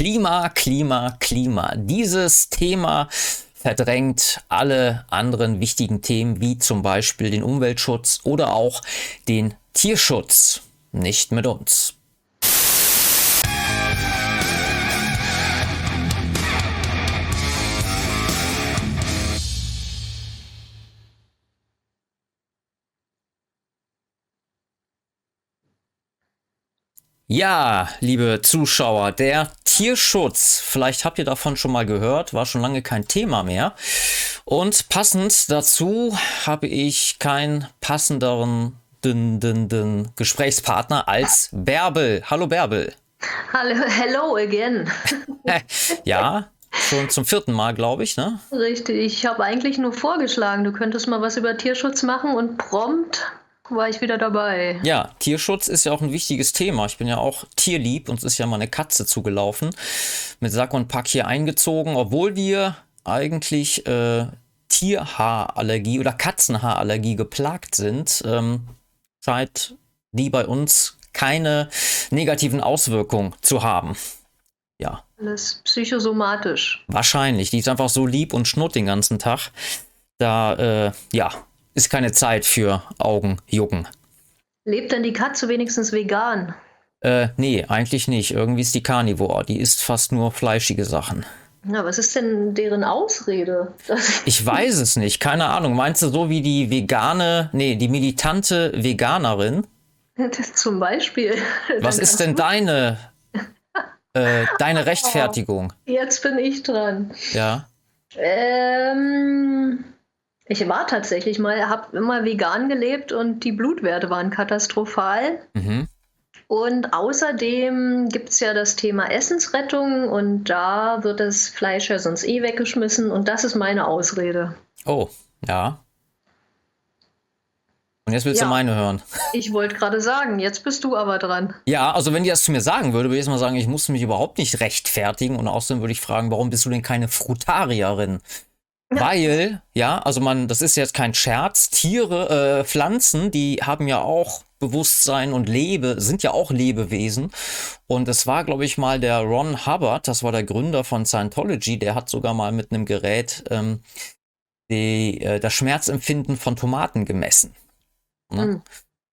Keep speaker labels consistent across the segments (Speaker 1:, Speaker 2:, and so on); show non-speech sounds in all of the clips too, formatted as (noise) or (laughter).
Speaker 1: Klima, Klima, Klima. Dieses Thema verdrängt alle anderen wichtigen Themen wie zum Beispiel den Umweltschutz oder auch den Tierschutz. Nicht mit uns. Ja, liebe Zuschauer, der Tierschutz, vielleicht habt ihr davon schon mal gehört, war schon lange kein Thema mehr. Und passend dazu habe ich keinen passenderen den, den, den Gesprächspartner als Bärbel. Hallo Bärbel.
Speaker 2: Hallo, hello again. (laughs)
Speaker 1: ja, schon zum vierten Mal, glaube ich, ne?
Speaker 2: Richtig, ich habe eigentlich nur vorgeschlagen, du könntest mal was über Tierschutz machen und prompt war ich wieder dabei.
Speaker 1: Ja, Tierschutz ist ja auch ein wichtiges Thema. Ich bin ja auch tierlieb. Uns ist ja mal eine Katze zugelaufen. Mit Sack und Pack hier eingezogen, obwohl wir eigentlich äh, Tierhaarallergie oder Katzenhaarallergie geplagt sind, ähm, scheint die bei uns keine negativen Auswirkungen zu haben. Ja.
Speaker 2: Alles psychosomatisch.
Speaker 1: Wahrscheinlich. Die ist einfach so lieb und schnurrt den ganzen Tag. Da, äh, ja, ist keine Zeit für Augenjucken.
Speaker 2: Lebt denn die Katze wenigstens vegan?
Speaker 1: Äh, nee, eigentlich nicht. Irgendwie ist die Carnivore. Die isst fast nur fleischige Sachen.
Speaker 2: Na, was ist denn deren Ausrede? (laughs)
Speaker 1: ich weiß es nicht. Keine Ahnung. Meinst du so wie die vegane, nee, die militante Veganerin? (laughs)
Speaker 2: Zum Beispiel. (laughs)
Speaker 1: Was ist denn deine, äh, deine Rechtfertigung?
Speaker 2: Oh, jetzt bin ich dran.
Speaker 1: Ja.
Speaker 2: Ähm, ich war tatsächlich mal, habe immer vegan gelebt und die Blutwerte waren katastrophal. Mhm. Und außerdem gibt es ja das Thema Essensrettung und da wird das Fleisch ja sonst eh weggeschmissen und das ist meine Ausrede.
Speaker 1: Oh, ja. Und jetzt willst ja, du meine hören.
Speaker 2: Ich wollte gerade sagen, jetzt bist du aber dran.
Speaker 1: Ja, also wenn die das zu mir sagen würde, würde ich jetzt mal sagen, ich musste mich überhaupt nicht rechtfertigen und außerdem würde ich fragen, warum bist du denn keine Frutarierin? Weil, ja, also man, das ist jetzt kein Scherz, Tiere, äh, Pflanzen, die haben ja auch Bewusstsein und Lebe, sind ja auch Lebewesen. Und es war, glaube ich, mal der Ron Hubbard, das war der Gründer von Scientology, der hat sogar mal mit einem Gerät ähm, die, äh, das Schmerzempfinden von Tomaten gemessen. Ne? Mhm.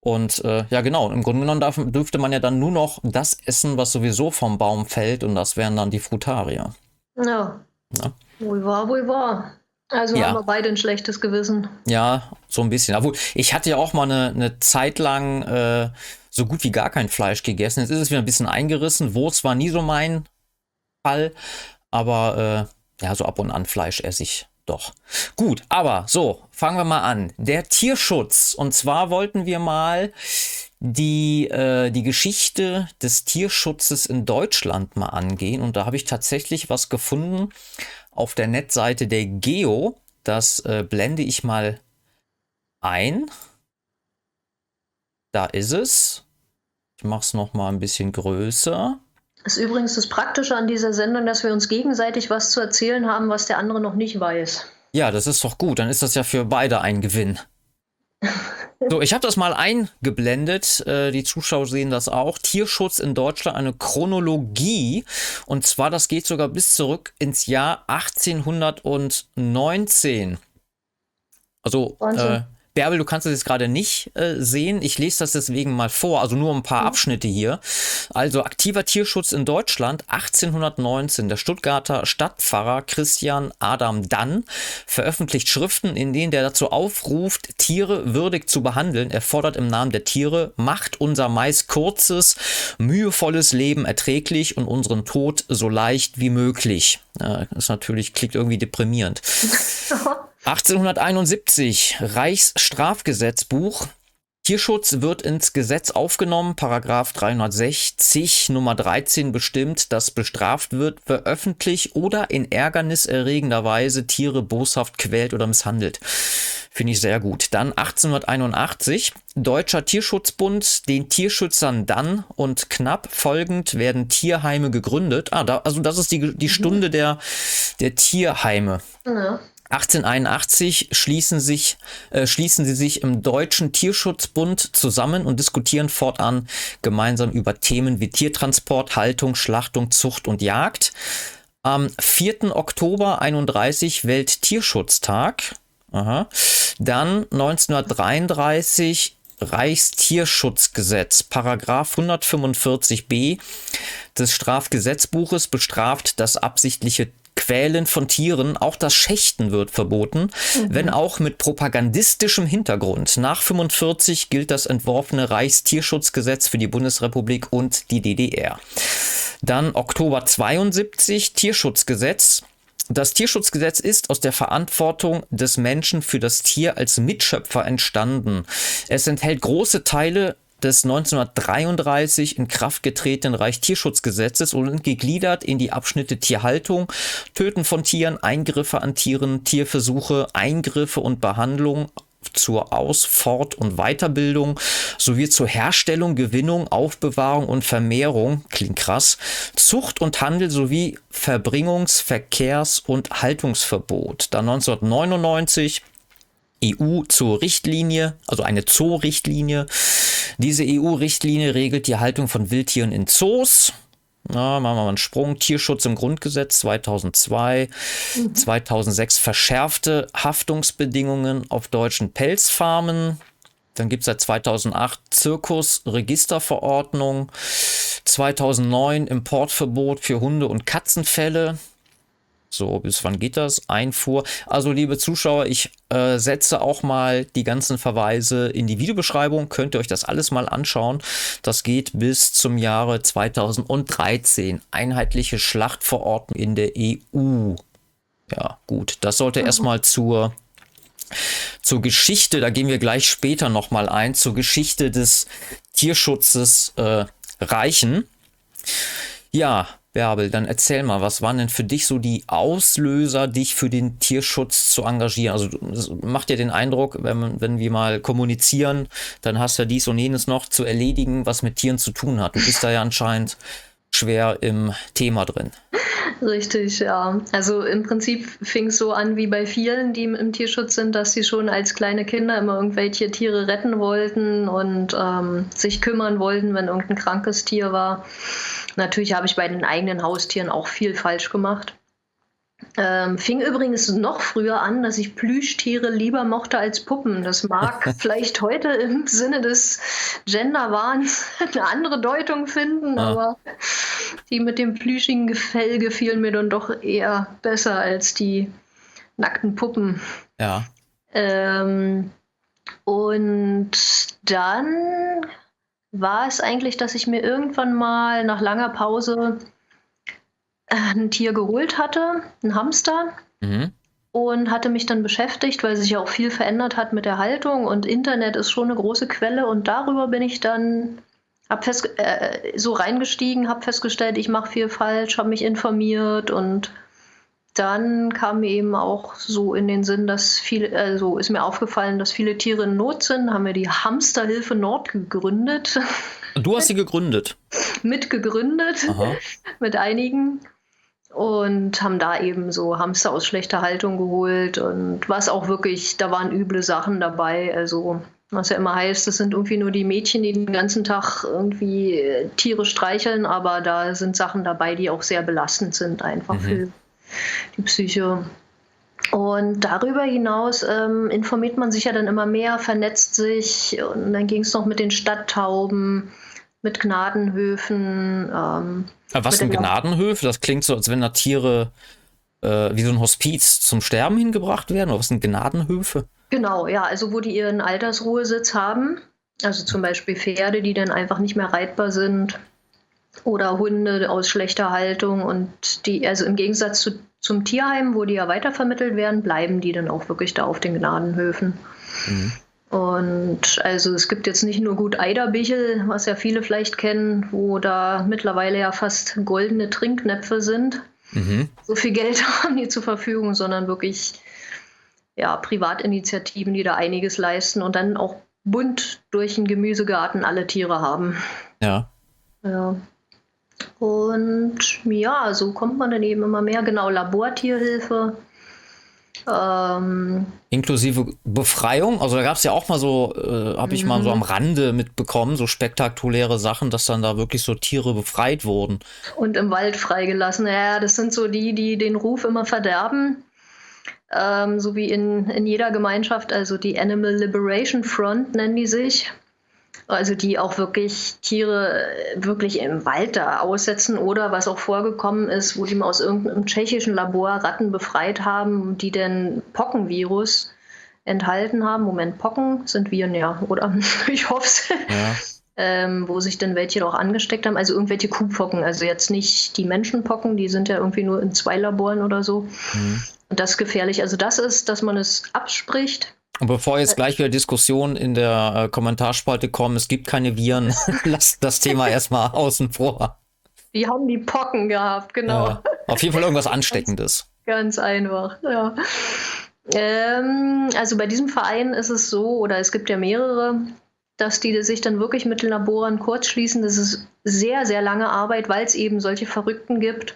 Speaker 1: Und äh, ja, genau, im Grunde genommen darf, dürfte man ja dann nur noch das essen, was sowieso vom Baum fällt, und das wären dann die Frutarier.
Speaker 2: Ja. ja. Wohl wahr, wohl wahr. Also ja. haben wir beide ein schlechtes Gewissen.
Speaker 1: Ja, so ein bisschen. Obwohl, ich hatte ja auch mal eine, eine Zeit lang äh, so gut wie gar kein Fleisch gegessen. Jetzt ist es wieder ein bisschen eingerissen. Wurst war nie so mein Fall. Aber äh, ja, so ab und an Fleisch esse ich doch. Gut, aber so, fangen wir mal an. Der Tierschutz. Und zwar wollten wir mal die, äh, die Geschichte des Tierschutzes in Deutschland mal angehen. Und da habe ich tatsächlich was gefunden auf der Netzseite der Geo. Das äh, blende ich mal ein. Da ist es. Ich mache es noch mal ein bisschen größer.
Speaker 2: Das ist übrigens das Praktische an dieser Sendung, dass wir uns gegenseitig was zu erzählen haben, was der andere noch nicht weiß.
Speaker 1: Ja, das ist doch gut. Dann ist das ja für beide ein Gewinn. (laughs) So, ich habe das mal eingeblendet. Äh, die Zuschauer sehen das auch. Tierschutz in Deutschland, eine Chronologie. Und zwar, das geht sogar bis zurück ins Jahr 1819. Also äh, Bärbel, du kannst es jetzt gerade nicht äh, sehen. Ich lese das deswegen mal vor, also nur ein paar mhm. Abschnitte hier. Also aktiver Tierschutz in Deutschland 1819. Der Stuttgarter Stadtpfarrer Christian Adam Dann veröffentlicht Schriften, in denen der dazu aufruft, Tiere würdig zu behandeln. Er fordert im Namen der Tiere, macht unser meist kurzes, mühevolles Leben erträglich und unseren Tod so leicht wie möglich. Äh, das natürlich klingt irgendwie deprimierend. (laughs) (laughs) 1871 Reichsstrafgesetzbuch. Tierschutz wird ins Gesetz aufgenommen. Paragraph 360 Nummer 13 bestimmt, dass bestraft wird, wer öffentlich oder in ärgerniserregender Weise Tiere boshaft quält oder misshandelt. Finde ich sehr gut. Dann 1881 Deutscher Tierschutzbund, den Tierschützern dann und knapp folgend werden Tierheime gegründet. Ah, da, also das ist die, die Stunde der, der Tierheime. Ja. 1881 schließen, sich, äh, schließen sie sich im Deutschen Tierschutzbund zusammen und diskutieren fortan gemeinsam über Themen wie Tiertransport, Haltung, Schlachtung, Zucht und Jagd. Am 4. Oktober 31 Welttierschutztag. Aha. Dann 1933 Reichstierschutzgesetz, Paragraph 145b des Strafgesetzbuches bestraft das absichtliche Quälen von Tieren, auch das Schächten wird verboten, mhm. wenn auch mit propagandistischem Hintergrund. Nach 45 gilt das entworfene Reichstierschutzgesetz für die Bundesrepublik und die DDR. Dann Oktober 72 Tierschutzgesetz. Das Tierschutzgesetz ist aus der Verantwortung des Menschen für das Tier als Mitschöpfer entstanden. Es enthält große Teile des 1933 in Kraft getretenen Reichstierschutzgesetzes und gegliedert in die Abschnitte Tierhaltung, Töten von Tieren, Eingriffe an Tieren, Tierversuche, Eingriffe und Behandlung zur Aus-, Fort- und Weiterbildung sowie zur Herstellung, Gewinnung, Aufbewahrung und Vermehrung, klingt krass, Zucht und Handel sowie Verbringungs-, Verkehrs- und Haltungsverbot. Dann 1999 EU zur Richtlinie, also eine Zoo-Richtlinie. Diese EU-Richtlinie regelt die Haltung von Wildtieren in Zoos. Na, machen wir mal einen Sprung. Tierschutz im Grundgesetz 2002. Mhm. 2006 verschärfte Haftungsbedingungen auf deutschen Pelzfarmen. Dann gibt es seit 2008 Zirkusregisterverordnung. 2009 Importverbot für Hunde- und Katzenfälle. So, bis wann geht das? Einfuhr. Also, liebe Zuschauer, ich äh, setze auch mal die ganzen Verweise in die Videobeschreibung. Könnt ihr euch das alles mal anschauen. Das geht bis zum Jahre 2013. Einheitliche Schlachtverordnung in der EU. Ja, gut. Das sollte mhm. erstmal zur zur Geschichte, da gehen wir gleich später nochmal ein, zur Geschichte des Tierschutzes äh, reichen. Ja, Bärbel, dann erzähl mal, was waren denn für dich so die Auslöser, dich für den Tierschutz zu engagieren? Also macht dir den Eindruck, wenn, wenn wir mal kommunizieren, dann hast du ja dies und jenes noch zu erledigen, was mit Tieren zu tun hat. Du bist da ja anscheinend schwer im Thema drin.
Speaker 2: Richtig, ja. Also im Prinzip fing es so an wie bei vielen, die im Tierschutz sind, dass sie schon als kleine Kinder immer irgendwelche Tiere retten wollten und ähm, sich kümmern wollten, wenn irgendein krankes Tier war. Natürlich habe ich bei den eigenen Haustieren auch viel falsch gemacht. Ähm, fing übrigens noch früher an, dass ich Plüschtiere lieber mochte als Puppen. Das mag (laughs) vielleicht heute im Sinne des Genderwahns (laughs) eine andere Deutung finden, ah. aber die mit dem plüschigen Gefell gefielen mir dann doch eher besser als die nackten Puppen.
Speaker 1: Ja.
Speaker 2: Ähm, und dann war es eigentlich, dass ich mir irgendwann mal nach langer Pause äh, ein Tier geholt hatte, ein Hamster. Mhm. Und hatte mich dann beschäftigt, weil sich ja auch viel verändert hat mit der Haltung und Internet ist schon eine große Quelle und darüber bin ich dann hab fest, äh, so reingestiegen, habe festgestellt, ich mache viel falsch, habe mich informiert und dann kam mir eben auch so in den Sinn, dass viele, also ist mir aufgefallen, dass viele Tiere in Not sind, haben wir die Hamsterhilfe Nord gegründet.
Speaker 1: Du hast sie gegründet? (laughs)
Speaker 2: Mitgegründet (laughs) mit einigen und haben da eben so Hamster aus schlechter Haltung geholt und was auch wirklich, da waren üble Sachen dabei, also was ja immer heißt, das sind irgendwie nur die Mädchen, die den ganzen Tag irgendwie Tiere streicheln, aber da sind Sachen dabei, die auch sehr belastend sind, einfach mhm. für die Psyche. Und darüber hinaus ähm, informiert man sich ja dann immer mehr, vernetzt sich und dann ging es noch mit den Stadttauben, mit Gnadenhöfen. Ähm,
Speaker 1: Was sind Gnadenhöfe? Das klingt so, als wenn da Tiere äh, wie so ein Hospiz zum Sterben hingebracht werden. Oder was sind Gnadenhöfe?
Speaker 2: Genau, ja, also wo die ihren Altersruhesitz haben. Also zum Beispiel Pferde, die dann einfach nicht mehr reitbar sind oder Hunde aus schlechter Haltung und die, also im Gegensatz zu, zum Tierheim, wo die ja weitervermittelt werden, bleiben die dann auch wirklich da auf den Gnadenhöfen. Mhm. Und also es gibt jetzt nicht nur gut Eiderbichel, was ja viele vielleicht kennen, wo da mittlerweile ja fast goldene Trinknäpfe sind. Mhm. So viel Geld (laughs) haben die zur Verfügung, sondern wirklich ja, Privatinitiativen, die da einiges leisten und dann auch bunt durch den Gemüsegarten alle Tiere haben.
Speaker 1: Ja.
Speaker 2: Ja. Und ja, so kommt man dann eben immer mehr. Genau, Labortierhilfe.
Speaker 1: Ähm, Inklusive Befreiung. Also da gab es ja auch mal so, äh, habe ich mal so am mhm. Rande mitbekommen, so spektakuläre Sachen, dass dann da wirklich so Tiere befreit wurden.
Speaker 2: Und im Wald freigelassen. Ja, das sind so die, die den Ruf immer verderben. Ähm, so wie in, in jeder Gemeinschaft, also die Animal Liberation Front nennen die sich. Also die auch wirklich Tiere äh, wirklich im Wald da aussetzen oder was auch vorgekommen ist, wo die mal aus irgendeinem tschechischen Labor Ratten befreit haben, die den Pockenvirus enthalten haben. Moment, Pocken sind Viren, ja, oder? (laughs) ich hoffe es. Ja. Ähm, wo sich dann welche auch angesteckt haben. Also irgendwelche Kuhpocken, also jetzt nicht die Menschenpocken, die sind ja irgendwie nur in zwei Laboren oder so. Mhm. Und das ist gefährlich. Also das ist, dass man es abspricht
Speaker 1: und bevor jetzt gleich wieder Diskussionen in der äh, Kommentarspalte kommen, es gibt keine Viren, (laughs) lasst das Thema (laughs) erstmal außen vor.
Speaker 2: Die haben die Pocken gehabt, genau.
Speaker 1: Ja, auf jeden Fall irgendwas (laughs) Ansteckendes.
Speaker 2: Ganz, ganz einfach, ja. Ähm, also bei diesem Verein ist es so, oder es gibt ja mehrere, dass die sich dann wirklich mit den Laboren kurzschließen. Das ist sehr, sehr lange Arbeit, weil es eben solche Verrückten gibt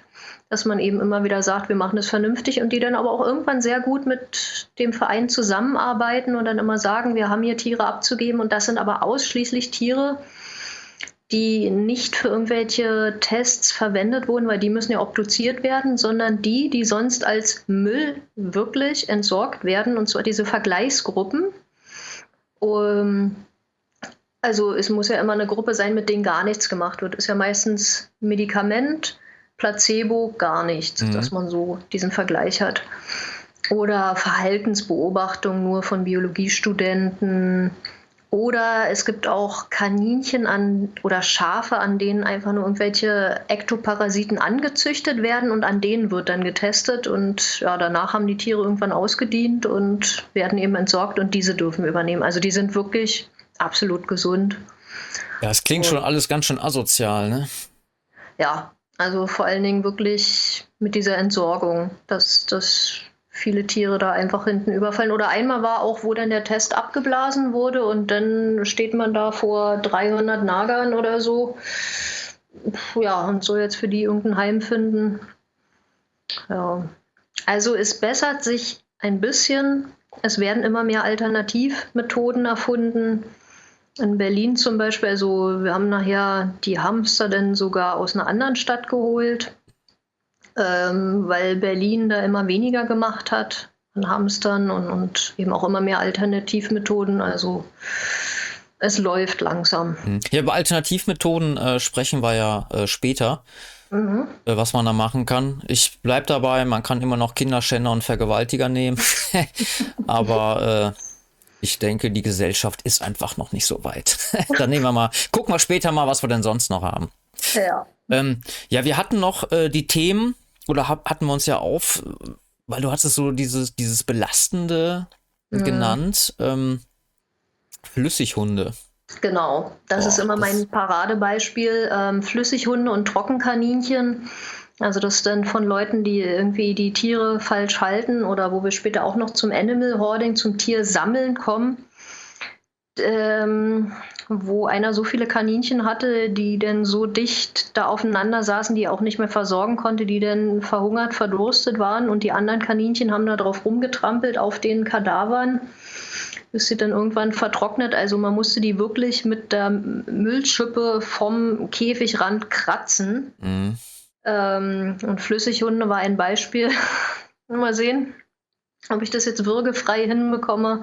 Speaker 2: dass man eben immer wieder sagt, wir machen es vernünftig und die dann aber auch irgendwann sehr gut mit dem Verein zusammenarbeiten und dann immer sagen, wir haben hier Tiere abzugeben und das sind aber ausschließlich Tiere, die nicht für irgendwelche Tests verwendet wurden, weil die müssen ja obduziert werden, sondern die, die sonst als Müll wirklich entsorgt werden, und zwar diese Vergleichsgruppen. Um, also es muss ja immer eine Gruppe sein, mit denen gar nichts gemacht wird. Ist ja meistens Medikament, Placebo gar nichts, mhm. dass man so diesen Vergleich hat. Oder Verhaltensbeobachtung nur von Biologiestudenten. Oder es gibt auch Kaninchen an oder Schafe, an denen einfach nur irgendwelche Ektoparasiten angezüchtet werden und an denen wird dann getestet. Und ja, danach haben die Tiere irgendwann ausgedient und werden eben entsorgt und diese dürfen übernehmen. Also die sind wirklich absolut gesund.
Speaker 1: Ja, es klingt und, schon alles ganz schön asozial, ne?
Speaker 2: Ja, also vor allen Dingen wirklich mit dieser Entsorgung, dass, dass viele Tiere da einfach hinten überfallen. Oder einmal war auch, wo dann der Test abgeblasen wurde und dann steht man da vor 300 Nagern oder so. Ja, und so jetzt für die irgendein Heim finden. Ja. Also es bessert sich ein bisschen. Es werden immer mehr Alternativmethoden erfunden. In Berlin zum Beispiel, also wir haben nachher die Hamster dann sogar aus einer anderen Stadt geholt, ähm, weil Berlin da immer weniger gemacht hat an Hamstern und, und eben auch immer mehr Alternativmethoden. Also es läuft langsam.
Speaker 1: Hm. Ja, über Alternativmethoden äh, sprechen wir ja äh, später. Mhm. Äh, was man da machen kann. Ich bleibe dabei, man kann immer noch Kinderschänder und Vergewaltiger nehmen. (laughs) Aber äh, ich denke, die Gesellschaft ist einfach noch nicht so weit. (laughs) Dann nehmen wir mal, gucken wir später mal, was wir denn sonst noch haben. Ja. Ähm, ja, wir hatten noch äh, die Themen, oder hab, hatten wir uns ja auf, weil du hattest so dieses, dieses Belastende mhm. genannt, ähm, Flüssighunde.
Speaker 2: Genau, das oh, ist immer das mein Paradebeispiel. Ähm, Flüssighunde und Trockenkaninchen also das dann von Leuten, die irgendwie die Tiere falsch halten oder wo wir später auch noch zum Animal Hoarding, zum Tiersammeln kommen, ähm, wo einer so viele Kaninchen hatte, die dann so dicht da aufeinander saßen, die er auch nicht mehr versorgen konnte, die dann verhungert, verdurstet waren und die anderen Kaninchen haben da drauf rumgetrampelt auf den Kadavern bis sie dann irgendwann vertrocknet. Also man musste die wirklich mit der Müllschippe vom Käfigrand kratzen. Mhm. Ähm, und Flüssighunde war ein Beispiel. (laughs) Mal sehen, ob ich das jetzt würgefrei hinbekomme,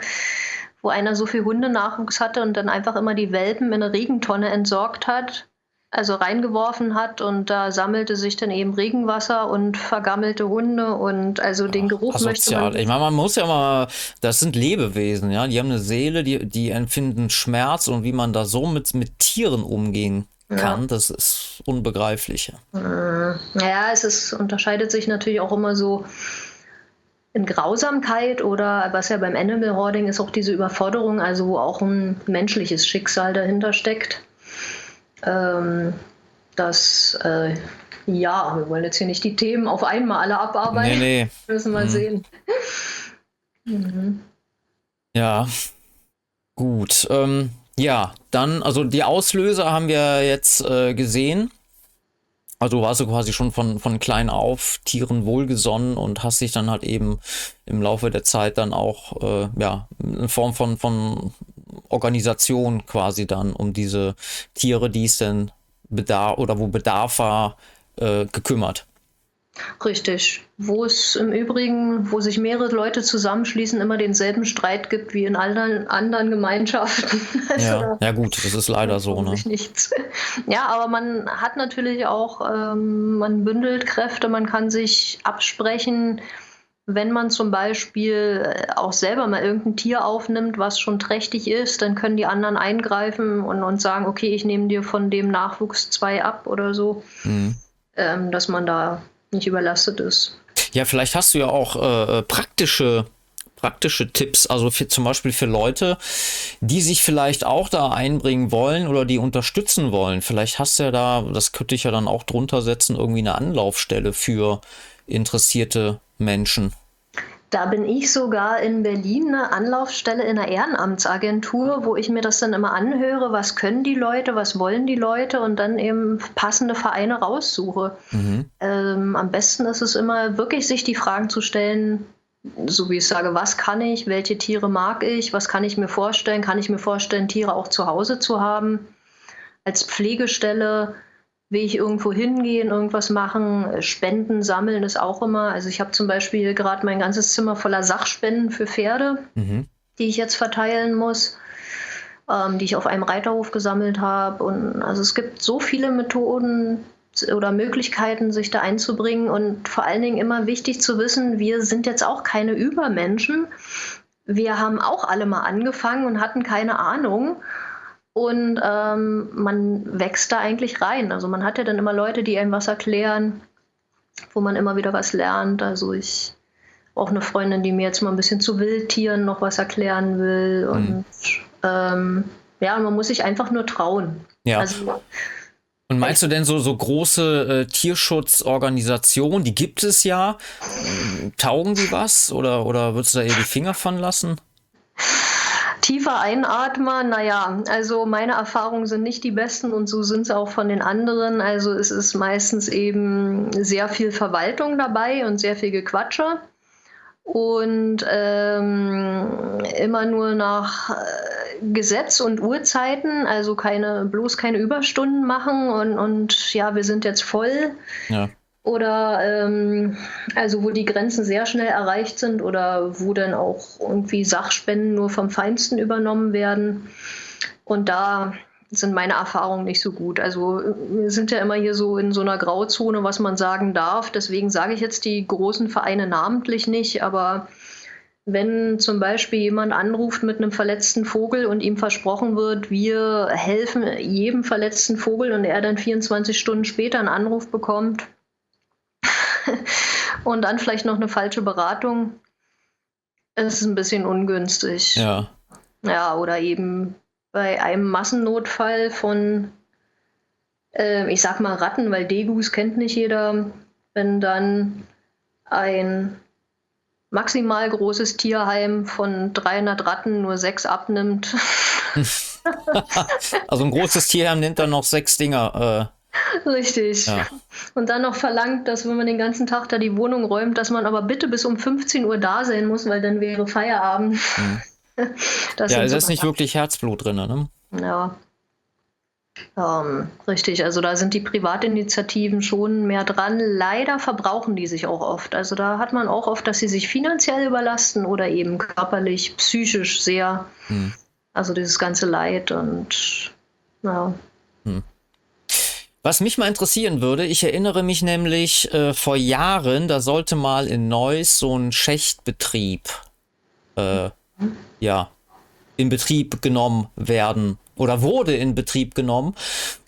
Speaker 2: wo einer so viel Hundenachwuchs hatte und dann einfach immer die Welpen in eine Regentonne entsorgt hat, also reingeworfen hat und da sammelte sich dann eben Regenwasser und vergammelte Hunde und also den Geruch Asozial. möchte man.
Speaker 1: Ich meine, man muss ja mal, das sind Lebewesen, ja, die haben eine Seele, die, die empfinden Schmerz und wie man da so mit, mit Tieren umgehen kann, ja. das ist unbegreiflich.
Speaker 2: Naja, äh, es ist, unterscheidet sich natürlich auch immer so in Grausamkeit oder was ja beim Animal Hoarding ist auch diese Überforderung, also wo auch ein menschliches Schicksal dahinter steckt. Ähm, das, äh, ja, wir wollen jetzt hier nicht die Themen auf einmal alle abarbeiten. Nee, nee. (laughs) Müssen wir mhm. sehen.
Speaker 1: mhm. Ja, gut. Ähm, ja, dann, also die Auslöser haben wir jetzt äh, gesehen. Also warst du quasi schon von, von klein auf Tieren wohlgesonnen und hast dich dann halt eben im Laufe der Zeit dann auch, äh, ja, in Form von, von Organisation quasi dann um diese Tiere, die es denn bedarf oder wo Bedarf war, äh, gekümmert.
Speaker 2: Richtig. Wo es im Übrigen, wo sich mehrere Leute zusammenschließen, immer denselben Streit gibt wie in allen anderen Gemeinschaften. (laughs)
Speaker 1: Also ja, ja, gut, das ist leider so. Ne?
Speaker 2: Nichts. (laughs) Ja, aber man hat natürlich auch, ähm, man bündelt Kräfte, man kann sich absprechen, wenn man zum Beispiel äh, auch selber mal irgendein Tier aufnimmt, was schon trächtig ist, dann können die anderen eingreifen und, und sagen, okay, ich nehme dir von dem Nachwuchs zwei ab oder so. Mhm. Ähm, dass man da nicht überlastet ist.
Speaker 1: Ja, vielleicht hast du ja auch äh, äh, praktische praktische Tipps, also für, zum Beispiel für Leute, die sich vielleicht auch da einbringen wollen oder die unterstützen wollen. Vielleicht hast du ja da, das könnte ich ja dann auch drunter setzen, irgendwie eine Anlaufstelle für interessierte Menschen.
Speaker 2: Da bin ich sogar in Berlin eine Anlaufstelle in einer Ehrenamtsagentur, wo ich mir das dann immer anhöre, was können die Leute, was wollen die Leute und dann eben passende Vereine raussuche. Mhm. Ähm, am besten ist es immer wirklich, sich die Fragen zu stellen, so wie ich sage, was kann ich, welche Tiere mag ich, was kann ich mir vorstellen, kann ich mir vorstellen, Tiere auch zu Hause zu haben. Als Pflegestelle will ich irgendwo hingehen, irgendwas machen, Spenden sammeln ist auch immer. Also ich habe zum Beispiel gerade mein ganzes Zimmer voller Sachspenden für Pferde, mhm. die ich jetzt verteilen muss, ähm, die ich auf einem Reiterhof gesammelt habe. Und also es gibt so viele Methoden oder Möglichkeiten, sich da einzubringen. Und vor allen Dingen immer wichtig zu wissen, wir sind jetzt auch keine Übermenschen. Wir haben auch alle mal angefangen und hatten keine Ahnung. Und ähm, man wächst da eigentlich rein. Also man hat ja dann immer Leute, die einem was erklären, wo man immer wieder was lernt. Also ich auch eine Freundin, die mir jetzt mal ein bisschen zu Wildtieren noch was erklären will. Mhm. Und ähm, ja, man muss sich einfach nur trauen.
Speaker 1: Ja. Also, und meinst du denn so, so große äh, Tierschutzorganisationen, die gibt es ja, taugen die was oder, oder würdest du da eher die Finger von lassen?
Speaker 2: Tiefer einatmen, naja, also meine Erfahrungen sind nicht die besten und so sind es auch von den anderen. Also es ist meistens eben sehr viel Verwaltung dabei und sehr viel Gequatsche und ähm, immer nur nach äh, Gesetz und Uhrzeiten, also keine, bloß keine Überstunden machen und, und ja, wir sind jetzt voll. Ja oder ähm, also wo die Grenzen sehr schnell erreicht sind oder wo dann auch irgendwie Sachspenden nur vom Feinsten übernommen werden. Und da sind meine Erfahrungen nicht so gut. Also wir sind ja immer hier so in so einer Grauzone, was man sagen darf. Deswegen sage ich jetzt die großen Vereine namentlich nicht, aber wenn zum Beispiel jemand anruft mit einem verletzten Vogel und ihm versprochen wird, wir helfen jedem verletzten Vogel und er dann 24 Stunden später einen Anruf bekommt, (laughs) und dann vielleicht noch eine falsche Beratung. Es ist ein bisschen ungünstig.
Speaker 1: Ja.
Speaker 2: Ja, oder eben bei einem Massennotfall von, äh, ich sag mal Ratten, weil Degus kennt nicht jeder, wenn dann ein maximal großes Tierheim von 300 Ratten nur sechs abnimmt. (laughs)
Speaker 1: also ein großes Tierheim nimmt dann noch sechs Dinger. Äh (laughs)
Speaker 2: Richtig. Ja. Und dann noch verlangt, dass wenn man den ganzen Tag da die Wohnung räumt, dass man aber bitte bis um 15 Uhr da sein muss, weil dann wäre Feierabend. Mhm. (laughs)
Speaker 1: ja, es ist nicht wirklich Herzblut drin, ne?
Speaker 2: Ja. Ähm, richtig, also da sind die Privatinitiativen schon mehr dran. Leider verbrauchen die sich auch oft. Also da hat man auch oft, dass sie sich finanziell überlasten oder eben körperlich, psychisch sehr. Hm. Also dieses ganze Leid und ja. Hm.
Speaker 1: Was mich mal interessieren würde, ich erinnere mich nämlich äh, vor Jahren, da sollte mal in Neuss so ein Schächtbetrieb äh, ja, in Betrieb genommen werden oder wurde in Betrieb genommen.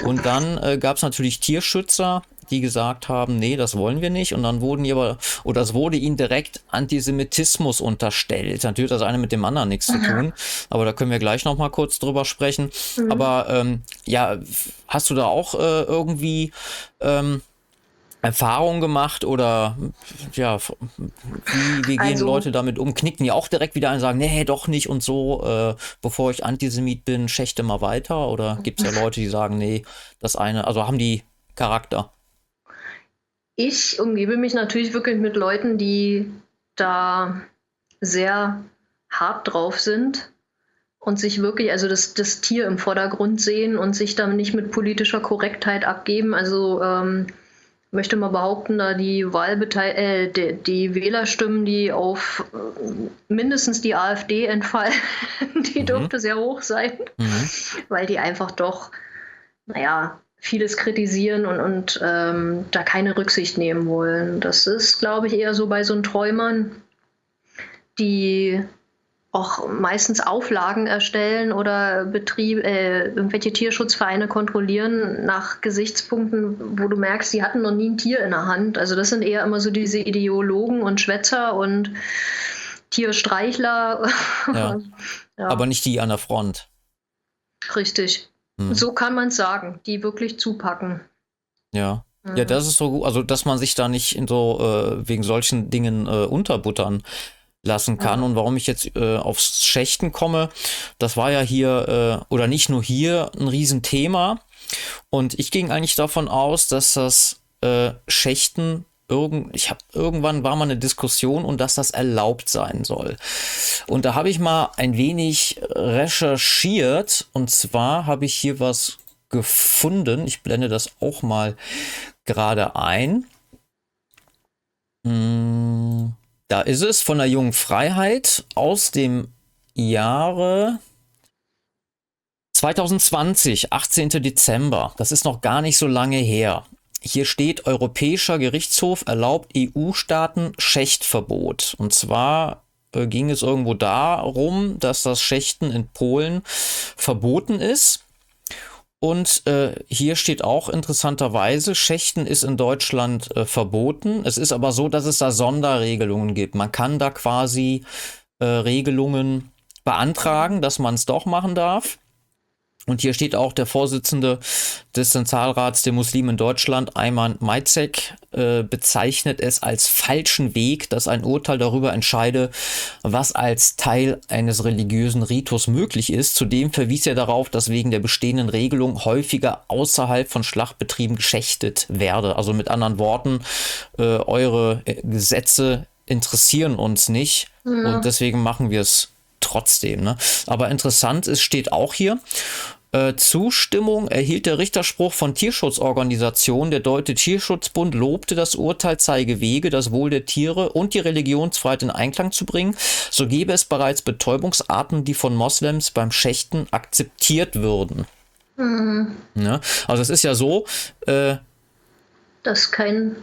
Speaker 1: Und dann äh, gab es natürlich Tierschützer, die gesagt haben, nee, das wollen wir nicht. Und dann wurden die aber, oder es wurde ihnen direkt Antisemitismus unterstellt. Natürlich hat das eine mit dem anderen nichts zu tun, aber da können wir gleich noch mal kurz drüber sprechen. Mhm. Aber ähm, ja, hast du da auch äh, irgendwie ähm, Erfahrung gemacht oder ja, wie, wie gehen also, Leute damit um? Knicken die auch direkt wieder ein und sagen, nee, doch nicht und so, äh, bevor ich Antisemit bin, schächte mal weiter? Oder gibt es ja Leute, die sagen, nee, das eine, also haben die Charakter?
Speaker 2: Ich umgebe mich natürlich wirklich mit Leuten, die da sehr hart drauf sind und sich wirklich, also das, das Tier im Vordergrund sehen und sich dann nicht mit politischer Korrektheit abgeben. Also ähm, möchte mal behaupten, da die Wahlbeteil äh, die, die, Wählerstimmen, die auf äh, mindestens die AfD entfallen, (laughs) die mhm. dürfte sehr hoch sein, mhm. weil die einfach doch, naja, vieles kritisieren und, und ähm, da keine Rücksicht nehmen wollen. Das ist, glaube ich, eher so bei so Träumern, die auch meistens Auflagen erstellen oder Betrieb, äh, irgendwelche Tierschutzvereine kontrollieren nach Gesichtspunkten, wo du merkst, sie hatten noch nie ein Tier in der Hand. Also das sind eher immer so diese Ideologen und Schwätzer und Tierstreichler. (laughs)
Speaker 1: Ja. ja. Aber nicht die an der Front.
Speaker 2: Richtig. Hm. So kann man es sagen, die wirklich zupacken.
Speaker 1: Ja. Ja, mhm. das ist so gut, also dass man sich da nicht in so äh, wegen solchen Dingen äh, unterbuttern lassen kann. Ja. Und warum ich jetzt äh, aufs Schächten komme, das war ja hier, äh, oder nicht nur hier, ein Riesenthema. Und ich ging eigentlich davon aus, dass das äh, Schächten irgend, ich habe irgendwann war mal eine Diskussion und dass das erlaubt sein soll. Und da habe ich mal ein wenig recherchiert und zwar habe ich hier was gefunden. Ich blende das auch mal gerade ein. Hm. Da ist es von der jungen Freiheit aus dem Jahre 2020, 18. Dezember. Das ist noch gar nicht so lange her. Hier steht, Europäischer Gerichtshof erlaubt EU-Staaten Schächtverbot. Und zwar äh, ging es irgendwo darum, dass das Schächten in Polen verboten ist. Und äh, hier steht auch interessanterweise, Schächten ist in Deutschland äh, verboten. Es ist aber so, dass es da Sonderregelungen gibt. Man kann da quasi äh, Regelungen beantragen, dass man es doch machen darf. Und hier steht auch der Vorsitzende des Zentralrats der Muslimen in Deutschland, Ayman Maizek, äh, bezeichnet es als falschen Weg, dass ein Urteil darüber entscheide, was als Teil eines religiösen Ritus möglich ist. Zudem verwies er darauf, dass wegen der bestehenden Regelung häufiger außerhalb von Schlachtbetrieben geschächtet werde. Also mit anderen Worten, äh, eure Gesetze interessieren uns nicht ja. und deswegen machen wir es trotzdem. Ne? Aber interessant ist, steht auch hier, äh, Zustimmung erhielt der Richterspruch von Tierschutzorganisationen. Der Deutsche Tierschutzbund lobte das Urteil, zeige Wege, das Wohl der Tiere und die Religionsfreiheit in Einklang zu bringen. So gäbe es bereits Betäubungsarten, die von Moslems beim Schächten akzeptiert würden. Mhm. Ja, also es ist ja so, äh,
Speaker 2: dass kein,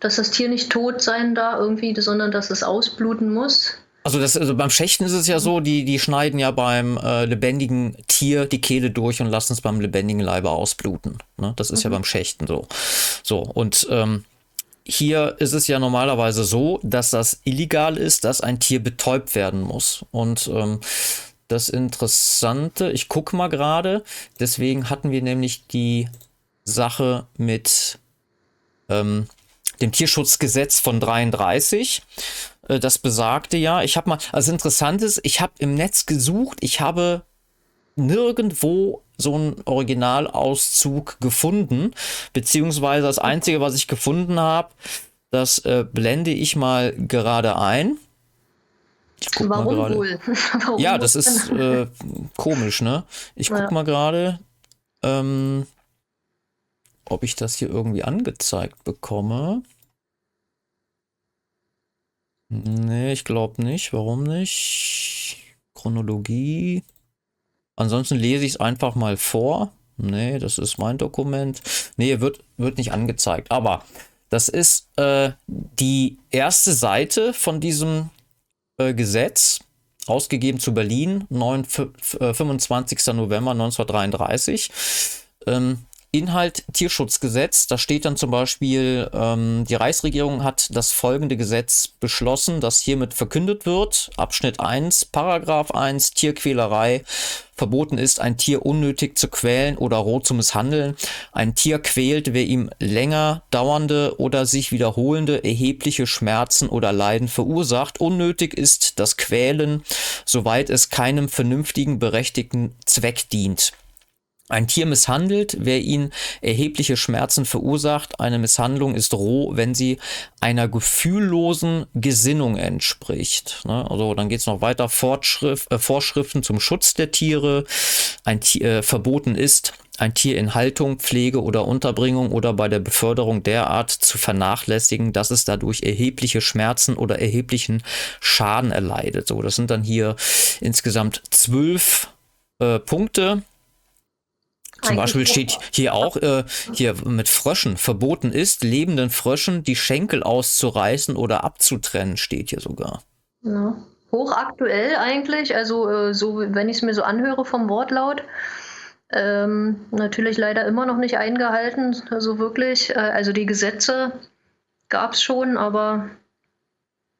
Speaker 2: dass das Tier nicht tot sein darf irgendwie, sondern dass es ausbluten muss.
Speaker 1: Also, das, also beim Schächten ist es ja so, die, die schneiden ja beim äh, lebendigen Tier die Kehle durch und lassen es beim lebendigen Leibe ausbluten. Ne? Das ist mhm. ja beim Schächten so. So, und ähm, hier ist es ja normalerweise so, dass das illegal ist, dass ein Tier betäubt werden muss. Und ähm, das Interessante, ich gucke mal gerade, deswegen hatten wir nämlich die Sache mit ähm, dem Tierschutzgesetz von 33. Äh, das besagte ja, ich habe mal, also interessant ist, ich habe im Netz gesucht, ich habe nirgendwo so einen Originalauszug gefunden, beziehungsweise das Einzige, was ich gefunden habe, das äh, blende ich mal gerade ein.
Speaker 2: Warum wohl? (laughs)
Speaker 1: Warum ja, das ist äh, komisch, ne? Ich guck ja. mal gerade, ähm, ob ich das hier irgendwie angezeigt bekomme. Nee, ich glaube nicht. Warum nicht? Chronologie. Ansonsten lese ich es einfach mal vor. Nee, das ist mein Dokument. Nee, wird, wird nicht angezeigt. Aber das ist äh, die erste Seite von diesem äh, Gesetz, ausgegeben zu Berlin, 9, 25. November 1933. Ähm, Inhalt Tierschutzgesetz. Da steht dann zum Beispiel, ähm, die Reichsregierung hat das folgende Gesetz beschlossen, das hiermit verkündet wird. Abschnitt 1, Paragraph 1, Tierquälerei. Verboten ist, ein Tier unnötig zu quälen oder roh zu misshandeln. Ein Tier quält, wer ihm länger dauernde oder sich wiederholende erhebliche Schmerzen oder Leiden verursacht. Unnötig ist das Quälen, soweit es keinem vernünftigen, berechtigten Zweck dient. Ein Tier misshandelt, wer ihn erhebliche Schmerzen verursacht. Eine Misshandlung ist roh, wenn sie einer gefühllosen Gesinnung entspricht. Ne? Also dann geht es noch weiter. Fortschrift, äh, Vorschriften zum Schutz der Tiere. Ein Tier äh, verboten ist, ein Tier in Haltung, Pflege oder Unterbringung oder bei der Beförderung derart zu vernachlässigen, dass es dadurch erhebliche Schmerzen oder erheblichen Schaden erleidet. So, das sind dann hier insgesamt zwölf äh, Punkte zum Beispiel steht hier auch, äh, hier mit Fröschen, verboten ist, lebenden Fröschen die Schenkel auszureißen oder abzutrennen, steht hier sogar.
Speaker 2: Ja. Hochaktuell eigentlich, also äh, so, wenn ich es mir so anhöre vom Wortlaut, ähm, natürlich leider immer noch nicht eingehalten, also wirklich. Äh, also die Gesetze gab es schon, aber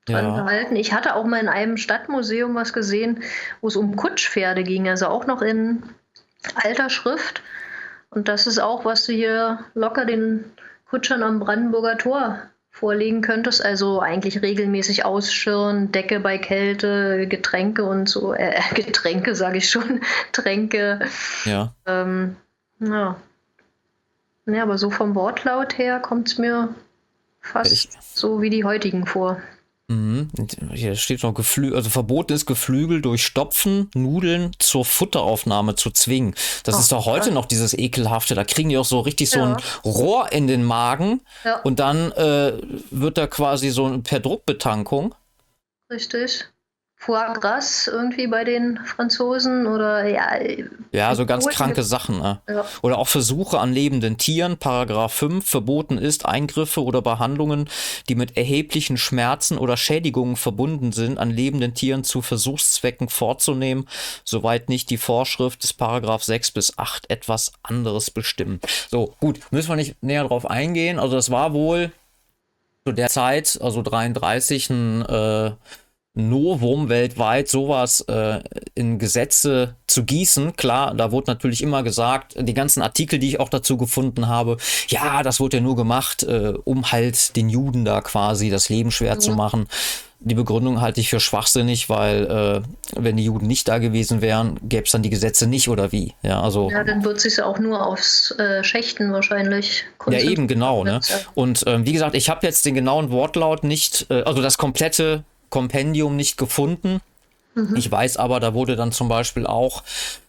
Speaker 2: ja. gehalten. Ich hatte auch mal in einem Stadtmuseum was gesehen, wo es um Kutschpferde ging, also auch noch in alter Schrift. Und das ist auch, was du hier locker den Kutschern am Brandenburger Tor vorlegen könntest. Also eigentlich regelmäßig ausschirren, Decke bei Kälte, Getränke und so. Äh, (laughs) Getränke sage ich schon, (laughs) Tränke.
Speaker 1: Ja.
Speaker 2: Ähm, ja. Ja, aber so vom Wortlaut her kommt es mir fast ich, so wie die heutigen vor.
Speaker 1: Mhm. Hier steht noch Geflü also verboten ist Geflügel durch Stopfen, Nudeln zur Futteraufnahme zu zwingen. Das Ach, ist doch heute ja. noch dieses ekelhafte. Da kriegen die auch so richtig ja. so ein Rohr in den Magen ja. und dann äh, wird da quasi so per Druckbetankung.
Speaker 2: Richtig. Foie Gras irgendwie bei den Franzosen oder ja.
Speaker 1: Ja, so ganz kranke Sachen. Ne? Ja. Oder auch Versuche an lebenden Tieren, Paragraph 5, verboten ist, Eingriffe oder Behandlungen, die mit erheblichen Schmerzen oder Schädigungen verbunden sind, an lebenden Tieren zu Versuchszwecken vorzunehmen, soweit nicht die Vorschrift des Paragraph 6 bis 8 etwas anderes bestimmen. So, gut, müssen wir nicht näher drauf eingehen. Also das war wohl zu der Zeit, also 33, ein äh, Novum weltweit, sowas äh, in Gesetze zu gießen. Klar, da wurde natürlich immer gesagt, die ganzen Artikel, die ich auch dazu gefunden habe, ja, das wurde ja nur gemacht, äh, um halt den Juden da quasi das Leben schwer ja. zu machen. Die Begründung halte ich für schwachsinnig, weil äh, wenn die Juden nicht da gewesen wären, gäbe es dann die Gesetze nicht oder wie? Ja, also.
Speaker 2: Ja, dann wird sich ja auch nur aufs äh, Schächten wahrscheinlich.
Speaker 1: Ja, eben genau. Ne? Und ähm, wie gesagt, ich habe jetzt den genauen Wortlaut nicht, äh, also das komplette Kompendium nicht gefunden. Mhm. Ich weiß aber, da wurde dann zum Beispiel auch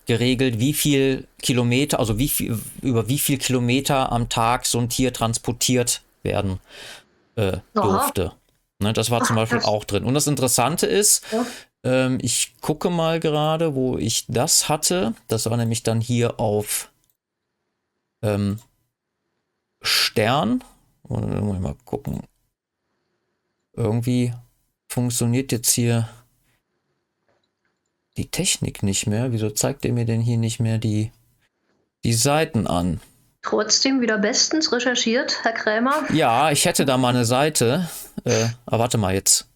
Speaker 1: geregelt, wie viel Kilometer, also wie viel, über wie viel Kilometer am Tag so ein Tier transportiert werden äh, durfte. Ne, das war zum Beispiel auch drin. Und das Interessante ist, ja. ähm, ich gucke mal gerade, wo ich das hatte. Das war nämlich dann hier auf ähm, Stern. Und mal gucken. Irgendwie funktioniert jetzt hier die Technik nicht mehr. Wieso zeigt er mir denn hier nicht mehr die, die Seiten an?
Speaker 2: Trotzdem wieder bestens recherchiert, Herr Krämer.
Speaker 1: Ja, ich hätte da mal eine Seite. Äh, aber warte mal jetzt.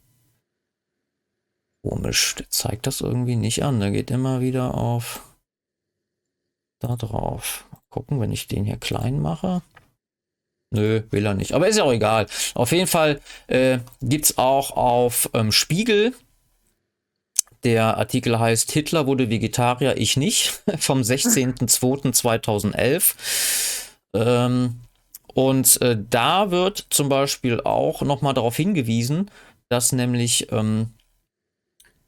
Speaker 1: Komisch, der zeigt das irgendwie nicht an. Der geht immer wieder auf da drauf. Mal gucken, wenn ich den hier klein mache. Nö, will er nicht. Aber ist ja auch egal. Auf jeden Fall äh, gibt es auch auf ähm, Spiegel. Der Artikel heißt Hitler wurde Vegetarier, ich nicht. (laughs) Vom 16.02.2011. Ähm, und äh, da wird zum Beispiel auch nochmal darauf hingewiesen, dass nämlich ähm,